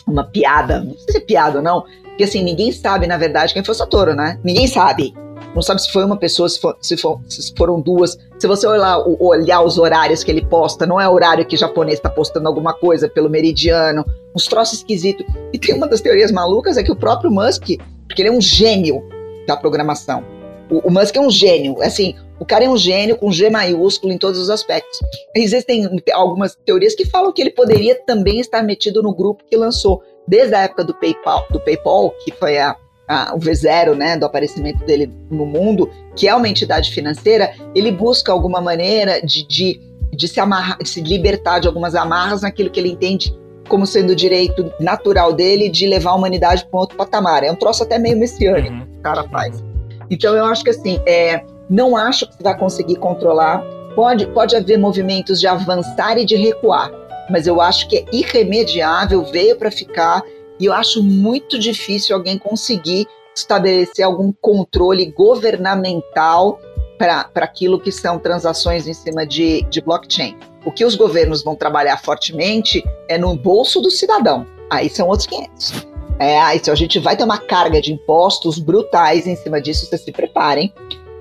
uma piada, não sei se é piada ou não, que assim, ninguém sabe, na verdade, quem foi o Satoru, né? Ninguém sabe. Não sabe se foi uma pessoa, se, for, se, for, se foram duas. Se você olhar, olhar os horários que ele posta, não é horário que japonês está postando alguma coisa pelo meridiano, uns troços esquisitos. E tem uma das teorias malucas é que o próprio Musk, porque ele é um gênio, da programação. O, o Musk é um gênio, assim, o cara é um gênio com G maiúsculo em todos os aspectos. Existem algumas teorias que falam que ele poderia também estar metido no grupo que lançou, desde a época do PayPal, do PayPal que foi a, a, o V0, né, do aparecimento dele no mundo, que é uma entidade financeira, ele busca alguma maneira de, de, de se amarrar, de se libertar de algumas amarras naquilo que ele entende como sendo o direito natural dele de levar a humanidade para um outro patamar. É um troço até meio messiânico uhum. que o cara faz. Então eu acho que assim, é, não acho que vai conseguir controlar. Pode, pode haver movimentos de avançar e de recuar, mas eu acho que é irremediável, veio para ficar E eu acho muito difícil alguém conseguir estabelecer algum controle governamental para aquilo que são transações em cima de, de blockchain. O que os governos vão trabalhar fortemente é no bolso do cidadão. Aí são outros 500. É, aí a gente vai ter uma carga de impostos brutais em cima disso, vocês se preparem.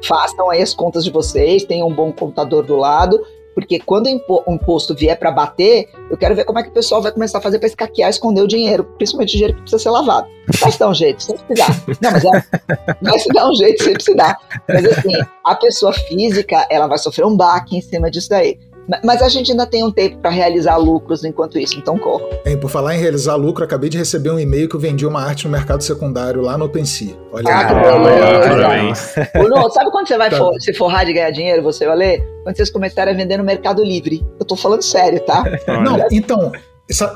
Façam aí as contas de vocês, tenham um bom contador do lado, porque quando o imposto vier para bater, eu quero ver como é que o pessoal vai começar a fazer para escaquear, esconder o dinheiro, principalmente o dinheiro que precisa ser lavado. Se dar um jeito, sem precisar. Não, mas é, vai se dar um jeito sem precisar. Mas assim, a pessoa física, ela vai sofrer um baque em cima disso daí. Mas a gente ainda tem um tempo para realizar lucros enquanto isso, então corra. Bem, por falar em realizar lucro, acabei de receber um e-mail que eu vendi uma arte no mercado secundário lá no OpenSea. Olha ah, que beleza. Bruno, sabe quando você vai tá. for, se forrar de ganhar dinheiro, você vai ler? Quando vocês começarem a vender no Mercado Livre. Eu tô falando sério, tá? Não, então,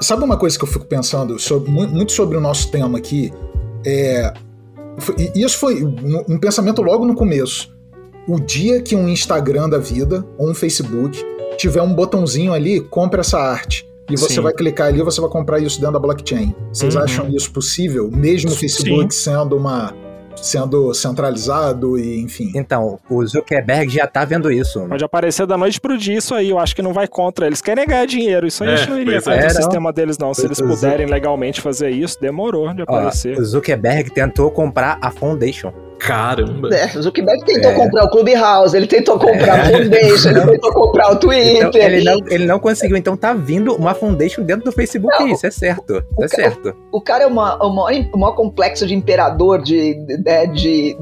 sabe uma coisa que eu fico pensando sobre, muito sobre o nosso tema aqui? É, isso foi um pensamento logo no começo. O dia que um Instagram da vida, ou um Facebook, tiver um botãozinho ali, compre essa arte. E você Sim. vai clicar ali e você vai comprar isso dentro da blockchain. Vocês uhum. acham isso possível? Mesmo o Facebook Sim. sendo uma sendo centralizado e enfim. Então, o Zuckerberg já tá vendo isso. Pode aparecer da noite pro dia isso aí, eu acho que não vai contra. Eles querem ganhar dinheiro, isso aí é, a gente não iria contra é, o sistema deles não. Se eles puderem legalmente fazer isso, demorou de aparecer. Ó, o Zuckerberg tentou comprar a Foundation. Caramba. É, o Zuckerberg tentou é. comprar o Clubhouse, ele tentou comprar é. a Foundation, ele tentou comprar o Twitter. Então, ele, não, ele não conseguiu, então tá vindo uma Foundation dentro do Facebook, não, isso é certo. Isso é certo. O, o cara é uma, o, maior, o maior complexo de imperador de, de, de,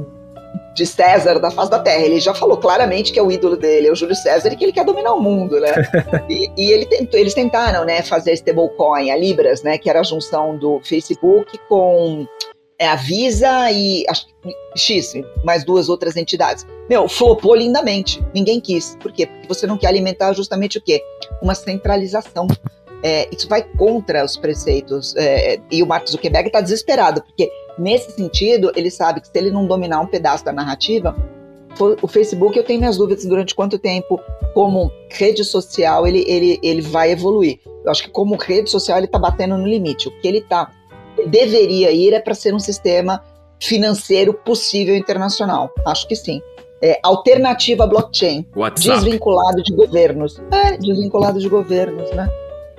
de César da face da Terra. Ele já falou claramente que é o ídolo dele, é o Júlio César, e que ele quer dominar o mundo, né? <laughs> e, e ele tentou, eles tentaram, né, fazer a stablecoin, a Libras, né, que era a junção do Facebook com é a Visa e X, mais duas outras entidades. Meu, flopou lindamente. Ninguém quis. Por quê? Porque você não quer alimentar justamente o quê? Uma centralização. É, isso vai contra os preceitos. É, e o Mark Zuckerberg está desesperado, porque nesse sentido, ele sabe que se ele não dominar um pedaço da narrativa, o Facebook, eu tenho minhas dúvidas durante quanto tempo, como rede social, ele, ele, ele vai evoluir. Eu acho que como rede social, ele está batendo no limite. O que ele está deveria ir é para ser um sistema financeiro possível internacional. Acho que sim. É, alternativa à blockchain. WhatsApp. Desvinculado de governos. É, desvinculado de governos, né?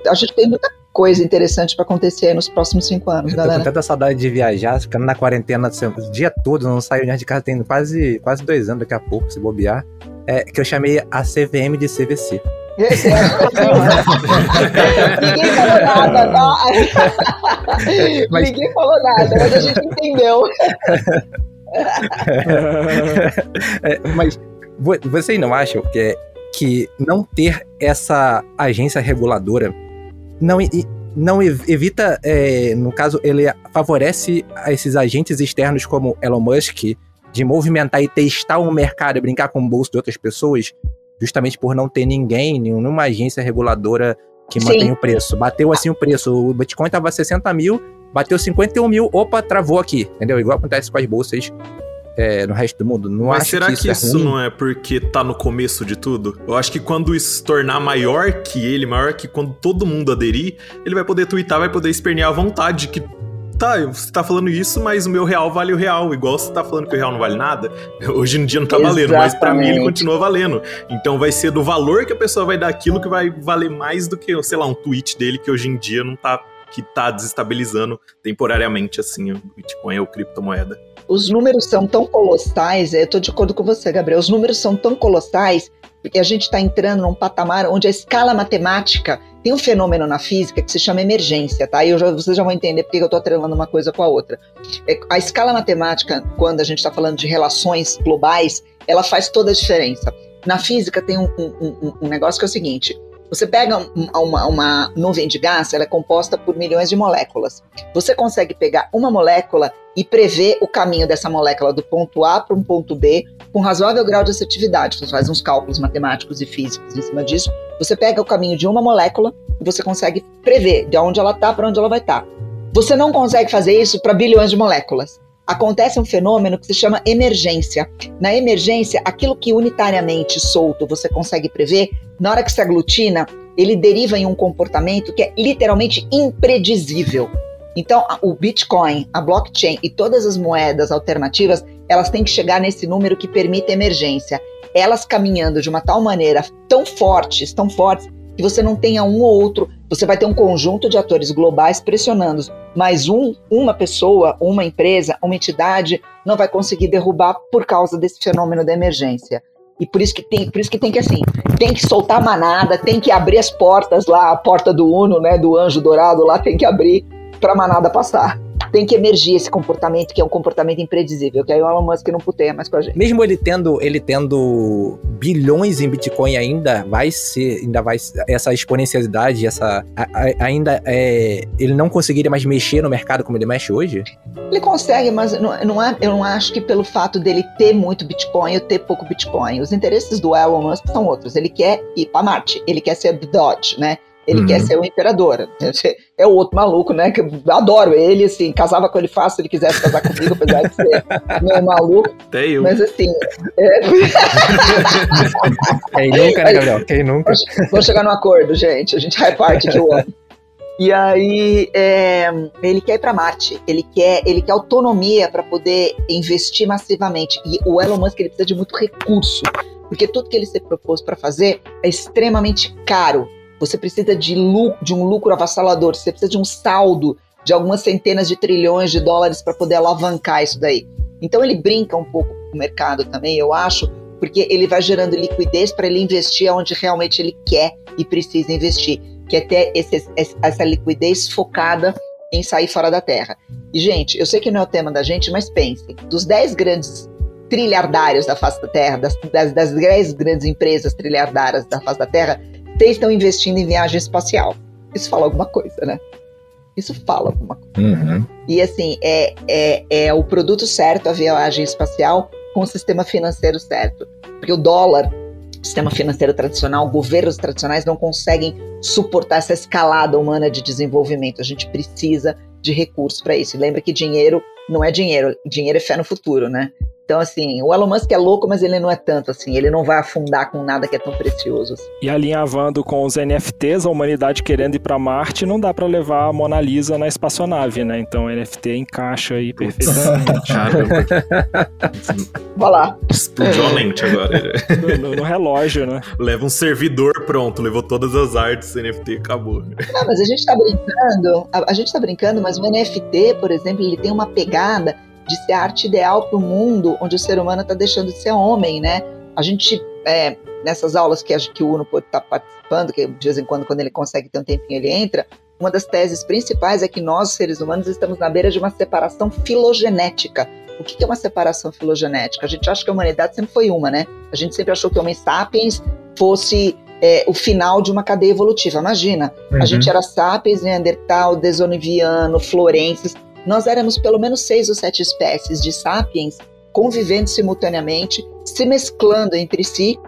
A gente tem muita coisa interessante para acontecer nos próximos cinco anos, eu galera. Tô com tanta saudade de viajar, ficando na quarentena o dia todo, não saio de casa, tem quase, quase dois anos daqui a pouco, se bobear. É, que eu chamei a CVM de CVC. Ninguém falou nada, tá? Mas... Ninguém falou nada, mas a gente entendeu. é, mas vocês não acham que, é, que não ter essa agência reguladora não, não evita, é, no caso, ele favorece esses agentes externos como Elon Musk de movimentar e testar o mercado e brincar com o bolso de outras pessoas justamente por não ter ninguém, nenhuma agência reguladora que mantém o preço. Bateu assim o preço, o Bitcoin estava 60 mil, bateu 51 mil, opa, travou aqui, entendeu? Igual acontece com as bolsas é, no resto do mundo. Não Mas acho será que isso, que isso é não é porque tá no começo de tudo? Eu acho que quando isso se tornar maior que ele, maior que quando todo mundo aderir, ele vai poder twittar, vai poder espernear à vontade que tá, você tá falando isso, mas o meu real vale o real. Igual você tá falando que o real não vale nada, <laughs> hoje em dia não tá Exatamente. valendo, mas para mim ele continua valendo. Então vai ser do valor que a pessoa vai dar aquilo que vai valer mais do que, sei lá, um tweet dele que hoje em dia não tá que tá desestabilizando temporariamente assim o Bitcoin ou criptomoeda. Os números são tão colossais, eu tô de acordo com você, Gabriel. Os números são tão colossais porque a gente está entrando num patamar onde a escala matemática tem um fenômeno na física que se chama emergência, tá? E já, vocês já vão entender porque eu estou atrelando uma coisa com a outra. É, a escala matemática, quando a gente está falando de relações globais, ela faz toda a diferença. Na física tem um, um, um negócio que é o seguinte: você pega uma, uma, nuvem de gás, ela é composta por milhões de moléculas. Você consegue pegar uma molécula e prever o caminho dessa molécula do ponto A para um ponto B com razoável grau de assertividade. Você faz uns cálculos matemáticos e físicos em cima disso. Você pega o caminho de uma molécula e você consegue prever de onde ela está para onde ela vai estar. Tá. Você não consegue fazer isso para bilhões de moléculas acontece um fenômeno que se chama emergência. Na emergência, aquilo que unitariamente solto você consegue prever, na hora que se aglutina, ele deriva em um comportamento que é literalmente impredizível. Então, o Bitcoin, a blockchain e todas as moedas alternativas, elas têm que chegar nesse número que permite emergência. Elas caminhando de uma tal maneira tão fortes, tão fortes, que você não tenha um ou outro, você vai ter um conjunto de atores globais pressionando, mas um, uma pessoa, uma empresa, uma entidade não vai conseguir derrubar por causa desse fenômeno da emergência. E por isso que tem, por isso que tem que assim, tem que soltar manada, tem que abrir as portas lá, a porta do Uno, né, do anjo dourado lá tem que abrir para a manada passar tem que emergir esse comportamento que é um comportamento imprevisível, que aí o Elon Musk não puteia mais com a gente. Mesmo ele tendo, ele tendo bilhões em Bitcoin ainda vai ser, ainda vai essa exponencialidade, essa a, a, ainda é, ele não conseguiria mais mexer no mercado como ele mexe hoje? Ele consegue, mas não, não é, eu não acho que pelo fato dele ter muito Bitcoin ou ter pouco Bitcoin. Os interesses do Elon Musk são outros. Ele quer ir para Marte, ele quer ser Dodge, né? Ele uhum. quer ser o imperador. É o outro maluco, né? Que eu adoro ele, assim, casava com ele fácil se ele quisesse casar comigo, apesar de ser <laughs> meio maluco. Até eu. Mas assim. É... <laughs> Quem nunca, né, Gabriel? Quem nunca? Vamos chegar no acordo, gente. A gente reparte que eu amo. E aí, é, ele quer ir para Marte, ele quer, ele quer autonomia para poder investir massivamente. E o Elon Musk ele precisa de muito recurso, porque tudo que ele se propôs para fazer é extremamente caro você precisa de, lucro, de um lucro avassalador, você precisa de um saldo de algumas centenas de trilhões de dólares para poder alavancar isso daí. Então ele brinca um pouco com o mercado também, eu acho, porque ele vai gerando liquidez para ele investir onde realmente ele quer e precisa investir, que é ter esse, essa liquidez focada em sair fora da terra. E, gente, eu sei que não é o tema da gente, mas pensem, dos 10 grandes trilhardários da face da Terra, das, das, das 10 grandes empresas trilhardárias da face da Terra, vocês estão investindo em viagem espacial. Isso fala alguma coisa, né? Isso fala alguma coisa. Uhum. E assim, é, é, é o produto certo, a viagem espacial, com o sistema financeiro certo. Porque o dólar, sistema financeiro tradicional, governos tradicionais não conseguem suportar essa escalada humana de desenvolvimento. A gente precisa de recursos para isso. E lembra que dinheiro não é dinheiro, dinheiro é fé no futuro, né? Então, assim, o Elon Musk é louco, mas ele não é tanto assim. Ele não vai afundar com nada que é tão precioso. Assim. E alinhavando com os NFTs, a humanidade querendo ir para Marte, não dá para levar a Mona Lisa na espaçonave, né? Então, o NFT encaixa aí perfeitamente. vai <laughs> lá. Explodiu a mente agora. No, no, relógio, né? Leva um servidor pronto, levou todas as artes NFT acabou. Não, mas a gente tá brincando, a, a gente tá brincando, mas o NFT, por exemplo, ele tem uma pegada de ser a arte ideal para o mundo onde o ser humano está deixando de ser homem, né? A gente, é, nessas aulas que, que o Uno pode estar tá participando, que de vez em quando, quando ele consegue ter um tempinho, ele entra, uma das teses principais é que nós, seres humanos, estamos na beira de uma separação filogenética. O que é uma separação filogenética? A gente acha que a humanidade sempre foi uma, né? A gente sempre achou que o Homo sapiens fosse é, o final de uma cadeia evolutiva. Imagina, uhum. a gente era sapiens, neandertal, desoniviano, florenses, nós éramos pelo menos seis ou sete espécies de sapiens convivendo simultaneamente, se mesclando entre si.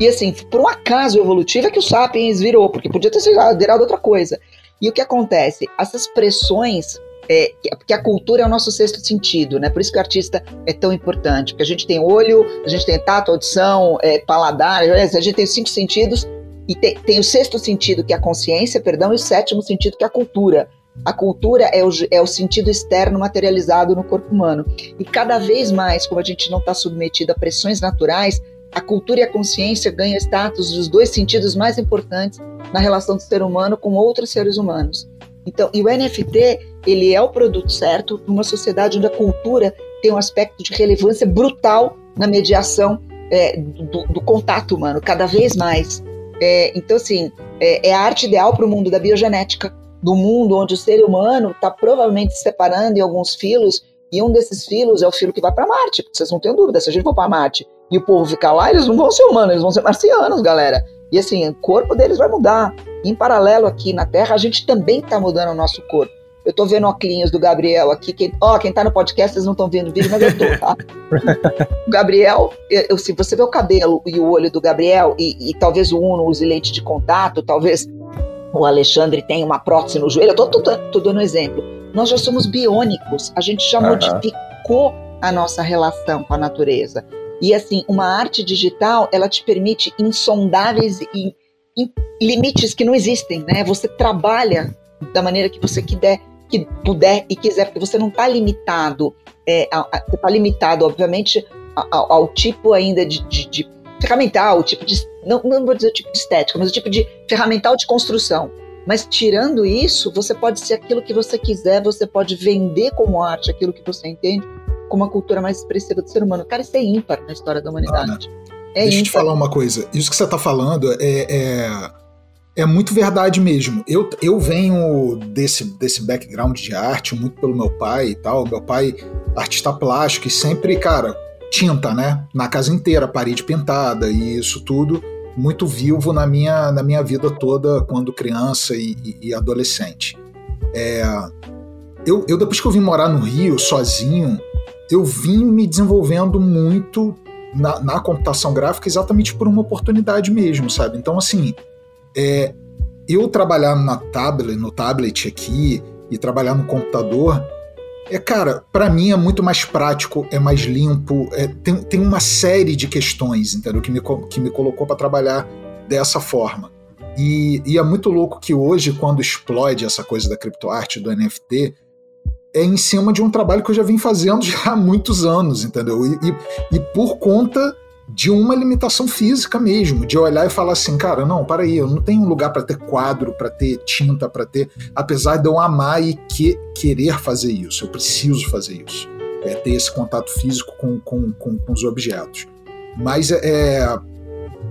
E assim, por um acaso evolutivo é que o sapiens virou, porque podia ter sido virado outra coisa. E o que acontece? Essas pressões é, porque a cultura é o nosso sexto sentido, né? Por isso que o artista é tão importante, porque a gente tem olho, a gente tem tato, audição, é, paladar, a gente tem cinco sentidos e tem, tem, o sexto sentido que é a consciência, perdão, e o sétimo sentido que é a cultura. A cultura é o, é o sentido externo materializado no corpo humano. E cada vez mais, como a gente não está submetido a pressões naturais, a cultura e a consciência ganham status dos dois sentidos mais importantes na relação do ser humano com outros seres humanos. Então, e o NFT, ele é o produto certo numa sociedade onde a cultura tem um aspecto de relevância brutal na mediação é, do, do, contato humano, cada vez mais. É, então, assim, é, é a arte ideal para o mundo da biogenética, do mundo onde o ser humano está provavelmente se separando em alguns filos, e um desses filos é o filo que vai para Marte. Vocês não têm dúvida, se a gente for para Marte e o povo ficar lá, eles não vão ser humanos, eles vão ser marcianos, galera. E assim, o corpo deles vai mudar. Em paralelo aqui na Terra, a gente também está mudando o nosso corpo. Eu tô vendo óculos do Gabriel aqui. Quem, ó, quem tá no podcast, vocês não estão vendo o vídeo, mas eu tô, tá? <laughs> o Gabriel, eu, se você vê o cabelo e o olho do Gabriel, e, e talvez o Uno use lente de contato, talvez o Alexandre tem uma prótese no joelho, eu tô, tô, tô dando um exemplo. Nós já somos biônicos, a gente já uhum. modificou a nossa relação com a natureza. E assim, uma arte digital, ela te permite insondáveis e, limites que não existem, né? Você trabalha da maneira que você quiser, que puder e quiser, porque você não está limitado, é, a, a, você está limitado, obviamente, ao, ao tipo ainda de, de, de, ferramental, o tipo de, não, não vou dizer o tipo de estética, mas o tipo de ferramental de construção. Mas tirando isso, você pode ser aquilo que você quiser, você pode vender como arte aquilo que você entende como a cultura mais expressiva do ser humano. Cara, isso é ímpar na história da humanidade. Ah, é Deixa eu te falar uma coisa. Isso que você está falando é, é, é, muito verdade mesmo. Eu, eu venho desse, desse background de arte muito pelo meu pai e tal. Meu pai, artista plástico, e sempre, cara, tinta, né? Na casa inteira, parede pintada e isso tudo muito vivo na minha, na minha vida toda quando criança e, e, adolescente. É, eu, eu, depois que eu vim morar no Rio sozinho, eu vim me desenvolvendo muito na, na computação gráfica exatamente por uma oportunidade mesmo, sabe? Então, assim, é, eu trabalhar na tablet, no tablet aqui e trabalhar no computador é, cara, para mim é muito mais prático, é mais limpo, é, tem, tem uma série de questões, entendeu? Que me, que me colocou para trabalhar dessa forma. E, e, é muito louco que hoje, quando explode essa coisa da criptoarte, do NFT, é em cima de um trabalho que eu já vim fazendo <laughs> já há muitos anos, entendeu? E, e, e por conta de uma limitação física mesmo, de olhar e falar assim, cara, não, para aí, eu não tenho lugar para ter quadro, para ter tinta, para ter, apesar de eu amar e que, querer fazer isso, eu preciso fazer isso, é ter esse contato físico com, com, com, com os objetos. Mas é, é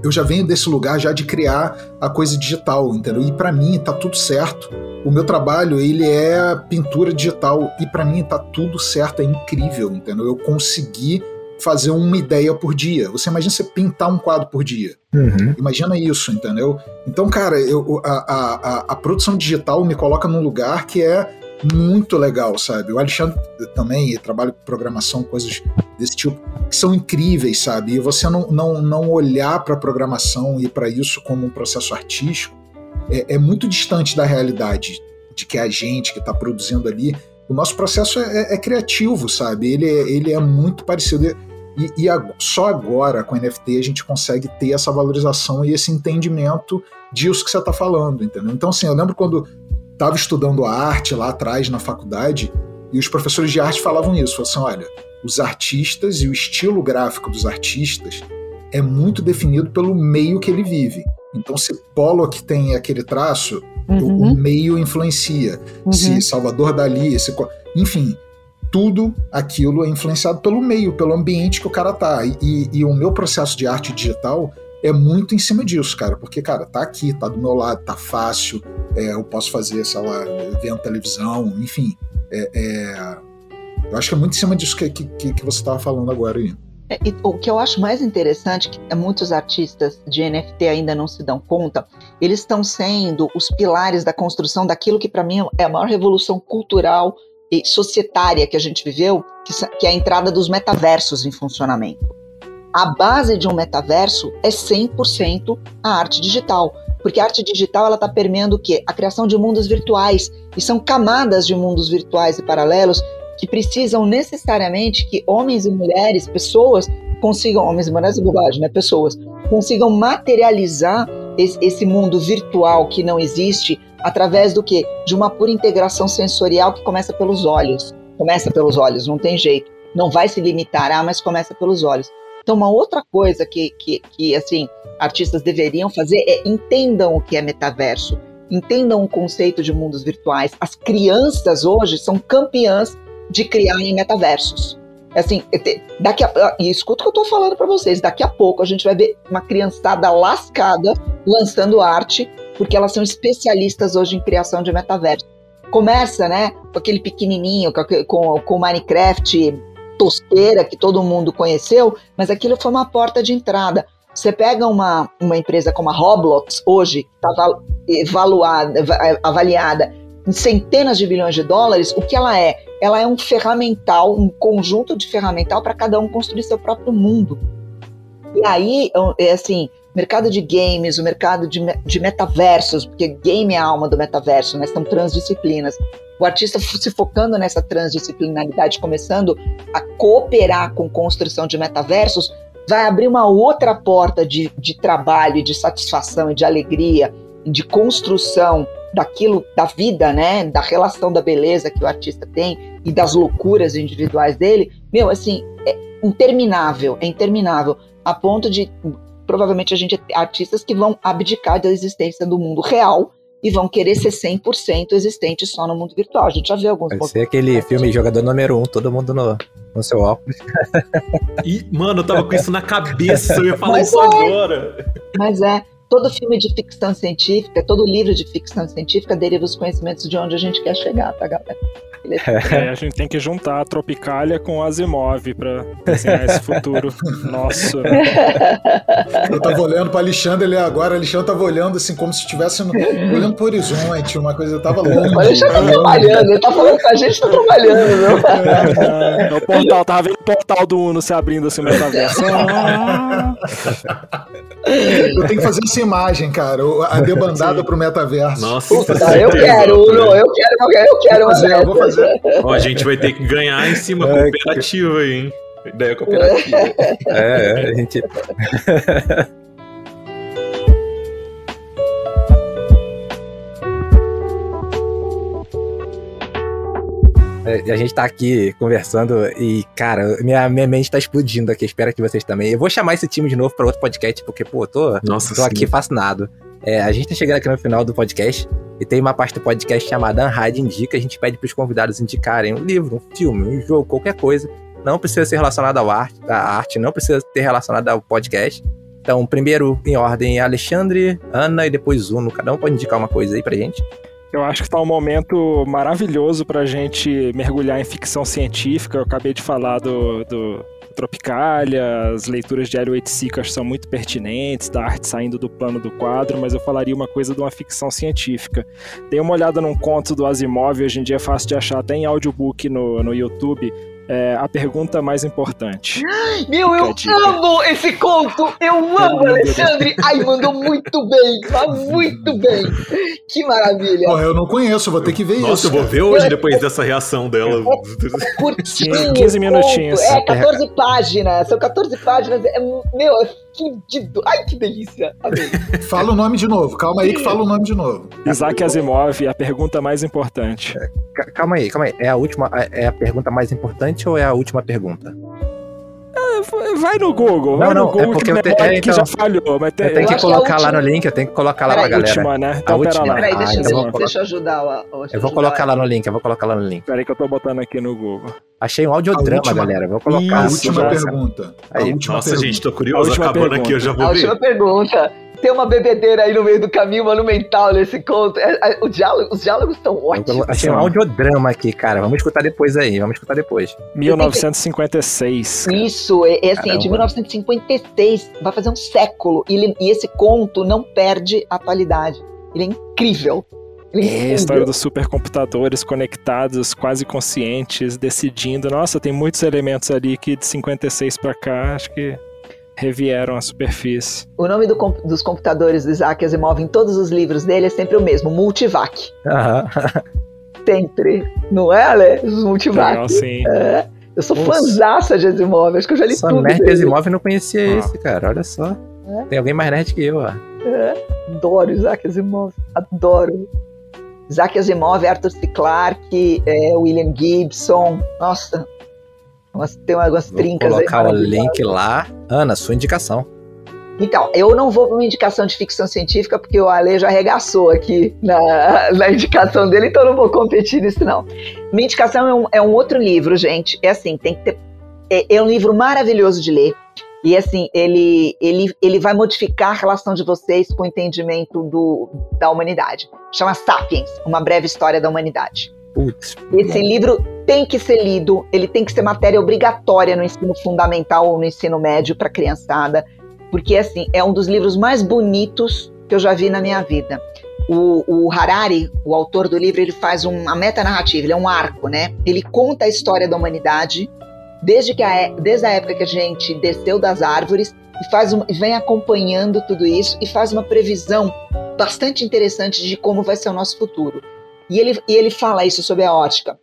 eu já venho desse lugar já de criar a coisa digital, entendeu? E para mim tá tudo certo. O meu trabalho ele é pintura digital e para mim tá tudo certo, é incrível, entendeu? Eu consegui fazer uma ideia por dia. Você imagina você pintar um quadro por dia. Uhum. Imagina isso, entendeu? Então, cara, eu, a, a, a, produção digital me coloca num lugar que é muito legal, sabe? O Alexandre também trabalha com programação, coisas desse tipo, que são incríveis, sabe? E você não, não, não olhar para a programação e para isso como um processo artístico é, é, muito distante da realidade de que a gente que está produzindo ali o nosso processo é, é, é, criativo, sabe? Ele é, ele é muito parecido. E, e a, só agora, com NFT, a gente consegue ter essa valorização e esse entendimento disso que você está falando, entendeu? Então, assim, eu lembro quando estava estudando arte lá atrás na faculdade e os professores de arte falavam isso, falavam assim, olha, os artistas e o estilo gráfico dos artistas é muito definido pelo meio que ele vive. Então, se Pollock tem aquele traço, uhum. o, meio influencia. Uhum. Se Salvador Dali, se, enfim, tudo aquilo é influenciado pelo meio, pelo ambiente que o cara tá. E, e, e, o meu processo de arte digital é muito em cima disso, cara, porque, cara, tá aqui, tá do meu lado, tá fácil, é, eu posso fazer, sei lá, vendo televisão, enfim. É, é, eu acho que é muito em cima disso que, que, que você estava falando agora aí. É, o que eu acho mais interessante, que muitos artistas de NFT ainda não se dão conta, eles estão sendo os pilares da construção daquilo que para mim é a maior revolução cultural e societária que a gente viveu, que é a entrada dos metaversos em funcionamento. A base de um metaverso é 100% a arte digital, porque a arte digital ela está permeando o quê? A criação de mundos virtuais, e são camadas de mundos virtuais e paralelos que precisam necessariamente que homens e mulheres, pessoas, consigam, homens e mulheres é bobagem, né? Pessoas, consigam materializar esse, esse mundo virtual que não existe através do que? De uma pura integração sensorial que começa pelos olhos. Começa pelos olhos, não tem jeito. Não vai se limitar, ah, mas começa pelos olhos. Então, uma outra coisa que, que, que assim, artistas deveriam fazer é entendam o que é metaverso, entendam o conceito de mundos virtuais. As crianças hoje são campeãs de criarem metaversos. Assim, daqui a, e escuta o que eu estou falando para vocês, daqui a pouco a gente vai ver uma criançada lascada lançando arte, porque elas são especialistas hoje em criação de metaverso. Começa, né, com aquele pequenininho, com, com Minecraft tosqueira que todo mundo conheceu, mas aquilo foi uma porta de entrada. Você pega uma, uma empresa como a Roblox hoje, que está avaliada em centenas de bilhões de dólares, o que ela é? Ela é um ferramental, um conjunto de ferramental para cada um construir seu próprio mundo. E aí, é assim, mercado de games, o mercado de, de metaversos, porque game é a alma do metaverso, né? São transdisciplinas. O artista se focando nessa transdisciplinaridade, começando a cooperar com construção de metaversos, vai abrir uma outra porta de, de trabalho, de satisfação e de alegria, de construção daquilo, da vida, né? Da relação da beleza que o artista tem e das loucuras individuais dele, meu, assim, é interminável, é interminável, a ponto de provavelmente a gente é artistas que vão abdicar da existência do mundo real e vão querer ser 100% existente só no mundo virtual. A gente já viu alguns... Vai ser aquele filme Jogador Número 1, um, todo mundo no, no seu óculos. e, mano, eu tava com isso na cabeça, eu ia falar Mas isso é. agora. Mas é, todo filme de ficção científica, todo livro de ficção científica deriva os conhecimentos de onde a gente quer chegar, tá, galera? É, a gente tem que juntar a Tropicália com Asimov para desenhar esse futuro <laughs> nosso. Eu tava olhando para Alexandre ele agora, Alexandre tava olhando assim como se estivesse olhando pro horizonte, uma coisa tava longe. O Alexandre tá trabalhando, ele tá falando com a gente, tá trabalhando, viu? É, é, o portal, tava vendo o portal do Uno se abrindo assim, metaverso. Eu tenho que fazer essa imagem, cara, a debandada Sim. pro metaverso. Nossa, Puta, eu quero, Uno, eu quero, eu quero, eu quero. Eu vou fazer, Ó, a gente vai ter que ganhar em cima é, cooperativa aí, hein? Ideia cooperativa. <laughs> É, é, a gente. <laughs> É, a gente tá aqui conversando e, cara, minha, minha mente tá explodindo aqui. Espero que vocês também. Eu vou chamar esse time de novo pra outro podcast, porque, pô, eu tô, Nossa, tô aqui fascinado. É, a gente tá chegando aqui no final do podcast e tem uma parte do podcast chamada Unhide Indica. A gente pede pros convidados indicarem um livro, um filme, um jogo, qualquer coisa. Não precisa ser relacionado ao arte, à arte, não precisa ter relacionado ao podcast. Então, primeiro em ordem Alexandre, Ana e depois Uno. Cada um pode indicar uma coisa aí pra gente. Eu acho que está um momento maravilhoso para a gente mergulhar em ficção científica. Eu acabei de falar do, do Tropicália, as leituras de Hélio Sikas são muito pertinentes, da arte saindo do plano do quadro, mas eu falaria uma coisa de uma ficção científica. Dei uma olhada num conto do Asimov, hoje em dia é fácil de achar até em audiobook no, no YouTube, é, a pergunta mais importante. <gasps> Meu, eu amo esse conto! Eu amo, Alexandre! Ai, mandou muito bem! muito bem! Que maravilha! eu não conheço, vou ter que ver Nossa, isso. Nossa, eu vou ver hoje depois dessa reação dela. É <laughs> curtinho, 15 minutinhos. É, 14 páginas. São 14 páginas. É, meu, é fudido. Ai, que delícia. Amei. <laughs> fala o nome de novo. Calma aí que fala o nome de novo. Isaac Asimov, a pergunta mais importante. É, calma aí, calma aí. É a última, é a pergunta mais importante ou é a última pergunta? Vai no Google, vai não, no Google, é porque que, te, é, então, que já falhou. Mas tem, eu tenho que colocar lá no link, eu tenho que colocar lá pra galera. Última, né? Então, a última, lá. Peraí, deixa, ah, então deixa eu ajudar. O, eu vou colocar lá no link, eu vou colocar lá no link. Peraí que eu tô botando aqui no Google. Achei um audiodrama, última, galera. Vou colocar. A última pergunta. A última Nossa, pergunta. gente, tô curioso. Acabando pergunta. aqui, eu já vou a ver. última pergunta tem uma bebedeira aí no meio do caminho monumental nesse conto. É, é, o diálogo, os diálogos estão ótimos. Achei um audiodrama aqui, cara. Vamos escutar depois aí, vamos escutar depois. 1956. Isso, é, é assim, é de 1956. Vai fazer um século. E, ele, e esse conto não perde a atualidade. Ele é incrível. É, a história dos supercomputadores conectados, quase conscientes, decidindo. Nossa, tem muitos elementos ali que de 56 para cá, acho que revieram a superfície. O nome do, dos computadores do Isaac Asimov em todos os livros dele é sempre o mesmo, Multivac. <laughs> sempre. Não é, Ale? Os Multivac. Legal, sim. É. Eu sou fãzaça de Asimov, acho que eu já li só tudo nerd dele. Asimov não conhecia ah. esse, cara, olha só. É. Tem alguém mais nerd que eu, ó. É. Adoro Isaac Asimov, adoro. Isaac Asimov, Arthur C. Clarke, é, William Gibson, nossa, umas, tem umas vou trincas aí. Vou colocar o link lá. Ana, sua indicação. Então, eu não vou para uma indicação de ficção científica, porque o Ale já arregaçou aqui na, <laughs> na indicação dele, então eu não vou competir nisso, não. Minha indicação é um, é um outro livro, gente. É assim, tem que ter. É, é, um livro maravilhoso de ler. E assim, ele, ele, ele vai modificar a relação de vocês com o entendimento do, da humanidade. Chama Sapiens, uma breve história da humanidade. Putz. Esse livro tem que ser lido, ele tem que ser matéria obrigatória no ensino fundamental ou no ensino médio para criançada, porque assim, é um dos livros mais bonitos que eu já vi na minha vida. O, o, Harari, o autor do livro, ele faz uma metanarrativa, ele é um arco, né? Ele conta a história da humanidade desde, que a, desde a época que a gente desceu das árvores e faz um, vem acompanhando tudo isso e faz uma previsão bastante interessante de como vai ser o nosso futuro. E ele, e ele fala isso sobre a ótica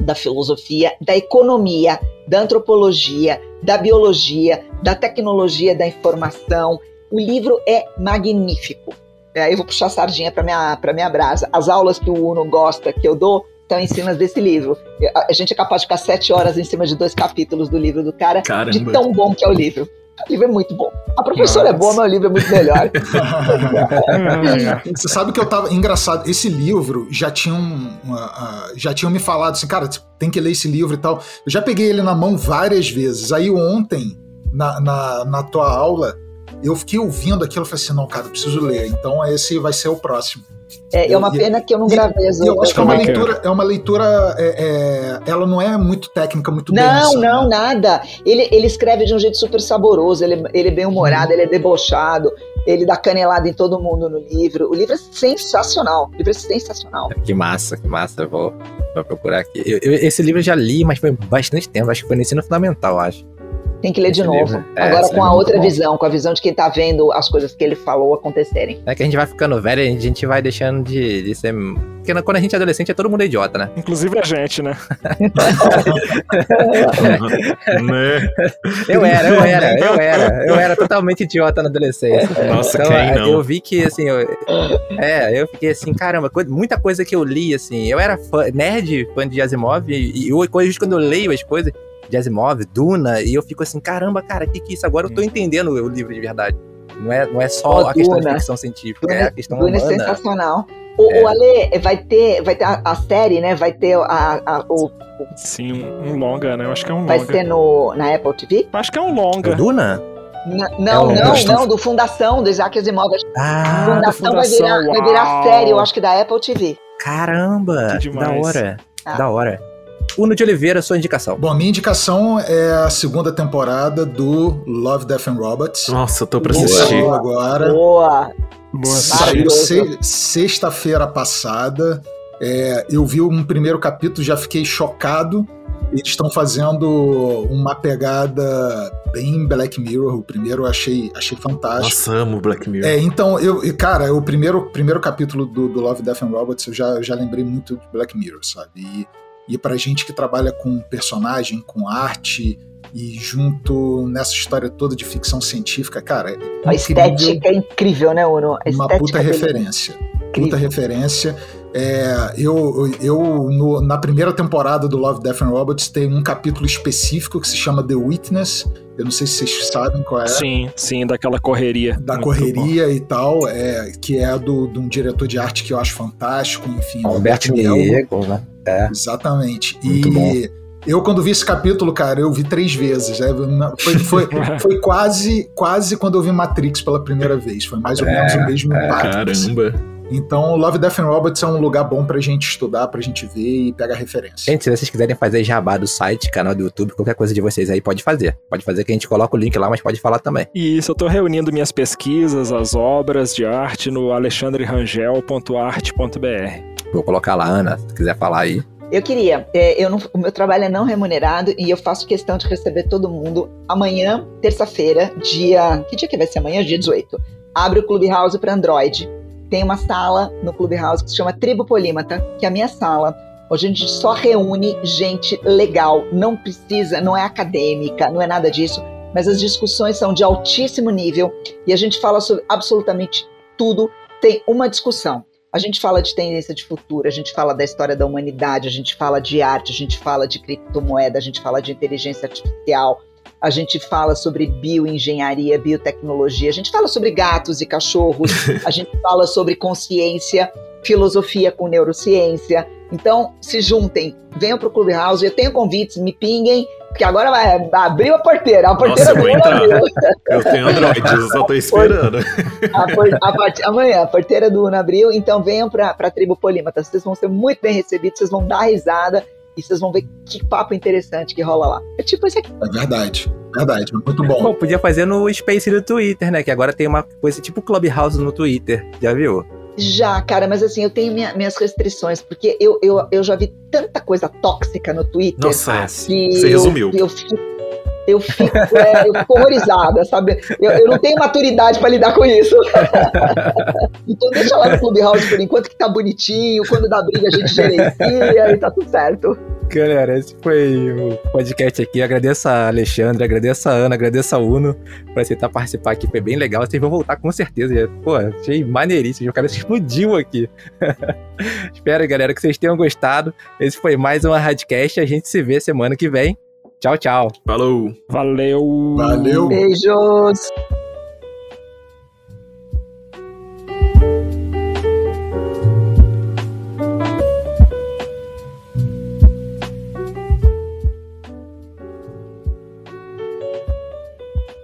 da filosofia, da economia, da antropologia, da biologia, da tecnologia da informação. O livro é magnífico. aí eu vou puxar a sardinha para minha, pra minha brasa. As aulas que o Uno gosta, que eu dou, estão em cima desse livro. A gente é capaz de ficar sete horas em cima de dois capítulos do livro do cara, Caramba. de tão bom que é o livro. O livro é muito bom. A professora Nossa. é boa, mas o livro é muito melhor. Você <laughs> sabe que eu tava. Engraçado, esse livro já tinham. uh, já tinham me falado assim, cara, tem que ler esse livro e tal. Eu já peguei ele na mão várias vezes. Aí ontem, na, na, na tua aula, eu fiquei ouvindo aquilo e falei assim, não, cara, eu preciso ler. Então esse vai ser o próximo. É, é uma E- pena que eu não gravei as E eu acho que é uma leitura, é uma leitura. é, é, ela não é muito técnica, muito Não, densa, não, né? nada. Ele, ele escreve de um jeito super saboroso, ele, ele é bem humorado, ele é debochado, ele dá canelada em todo mundo no livro. O livro é sensacional. O livro é sensacional. Que massa, que massa. Eu vou, vou procurar aqui. Eu- eu- esse livro eu já li, mas foi bastante tempo. Acho que foi no ensino fundamental, acho. Tem que ler de Esse novo. livro- é, Agora com a é outra bom. visão, com a visão de quem tá vendo as coisas que ele falou acontecerem. É que a gente vai ficando velho e a gente vai deixando de, de ser. Porque quando a gente é adolescente é todo mundo idiota, né? Inclusive a gente, né? <laughs> né? Eu era, eu era, eu <laughs> era. Eu era totalmente idiota na adolescência. <laughs> Nossa, Então, quem é, não? eu vi que, assim, eu, é, eu fiquei assim, caramba, muita coisa que eu li, assim, eu era fã, nerd, fã de Asimov, e, e coisas quando eu leio as coisas de Asimov, Duna, e eu fico assim, caramba, cara, que que é isso? Agora eu tô entendendo o livro de verdade. Não é, não é só Pô, a questão de Duna. ficção científica, é a questão Duna é humana. sensacional. O, É. o Ale vai ter, vai ter a, a série, né? Vai ter a, a- o, Sim, um, longa, né? Eu acho que é um vai longa. ser no, na Apple TV? Acho que é um O longa. Duna? N- É não, um- não, Gostam- não, do Fundação, do Isaac Asimov. Ah, Fundação, vai Fundação, virar, vai virar série, eu acho que da Apple TV. caramba, Que que da demais. hora, Ah. da hora. Uno de Oliveira, sua indicação. Bom, a minha indicação é a segunda temporada do Love, Death and Robots. Nossa, eu tô pra Boa. assistir. Saiu agora. Boa! Boa Saiu se- sexta-feira passada. É, eu vi um primeiro capítulo, já fiquei chocado. Eles estão fazendo uma pegada bem Black Mirror. O primeiro eu achei, achei fantástico. Nossa, amo Black Mirror. É, então, eu, e, cara, o primeiro, primeiro capítulo do, do Love, Death and Robots eu já, já lembrei muito de Black Mirror, sabe? E, e pra gente que trabalha com personagem, com arte e junto nessa história toda de ficção científica, cara, é A estética é incrível, né, Uno? Uma puta é referência. Puta incrível. referência. É, eu, eu no- na primeira temporada do Love, Death and Robots tem um capítulo específico que se chama The Witness. Eu não sei se vocês sabem qual é Sim, sim, daquela correria. da Muito correria e tal, é, que é do, de um diretor de arte que eu acho fantástico, enfim, Alberto. Diego, né? É. Exatamente. Muito e eu, quando vi esse capítulo, cara, eu vi três vezes. né? Foi, foi, <laughs> foi quase, quase quando eu vi Matrix pela primeira vez. Foi mais ou menos o mesmo impacto. assim. Caramba. Então, Love, Death and Robots é um lugar bom pra gente estudar, pra gente ver e pegar referência. Gente, se vocês quiserem fazer jabá do site, canal do YouTube, qualquer coisa de vocês aí, pode fazer. Pode fazer que a gente coloca o link lá, mas pode falar também. E isso, eu tô reunindo minhas pesquisas, as obras de arte no alexandrerangel.arte.br. Vou colocar lá, Ana, se quiser falar aí. Eu queria, é, eu não- o meu trabalho é não remunerado e eu faço questão de receber todo mundo amanhã, terça-feira, dia. Que dia que vai ser amanhã? Dia 18. Abre o Clubhouse para Android. Tem uma sala no Clubhouse que se chama Tribo Polímata, que é a minha sala. Hoje a gente só reúne gente legal, não precisa, não é acadêmica, não é nada disso, mas as discussões são de altíssimo nível e a gente fala sobre absolutamente tudo. Tem uma discussão. A gente fala de tendência de futuro, a gente fala da história da humanidade, a gente fala de arte, a gente fala de criptomoeda, a gente fala de inteligência artificial, a gente fala sobre bioengenharia, biotecnologia, a gente fala sobre gatos e cachorros, <laughs> a gente fala sobre consciência, filosofia com neurociência. Então, se juntem, venham para o Clubhouse, eu tenho convites, me pinguem, porque agora vai abrir a porteira, a porteira Nossa, eu vou entrar. Eu tenho Android, eu só tô esperando. A por- a part- amanhã, a porteira do Uno abriu, então venham para a tribo Polímata. Vocês vão ser muito bem recebidos, vocês vão dar risada e vocês vão ver que papo interessante que rola lá. É tipo esse aqui. É verdade, verdade, muito bom. Bom, podia fazer no Space do Twitter, né? Que agora tem uma coisa tipo Clubhouse no Twitter. Já viu? Já, cara, mas assim, eu tenho minha- minhas restrições, porque eu, eu, eu já vi tanta coisa tóxica no Twitter Nossa, é. que você eu- resumiu. Eu, fico, eu, fico, é, eu fico horrorizada, sabe? Eu, eu não tenho maturidade para lidar com isso. <laughs> então deixa lá no Clubhouse por enquanto que tá bonitinho, quando dá briga a gente gerencia e tá tudo certo. Galera, esse foi o podcast aqui. Agradeço a Alexandre, agradeço a Ana, agradeço a Uno por aceitar participar aqui. Foi bem legal. Vocês vão voltar com certeza. Pô, achei maneiríssimo. O cara explodiu aqui. <laughs> Espero, galera, que vocês tenham gostado. Esse foi mais uma Radcast. A gente se vê semana que vem. Tchau, tchau. Falou. Valeu. Valeu. Beijos.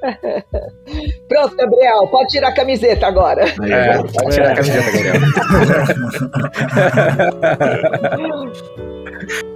<laughs> Pronto, Gabriel, pode tirar a camiseta agora. É, pode tirar a camiseta, Gabriel. <laughs> <laughs>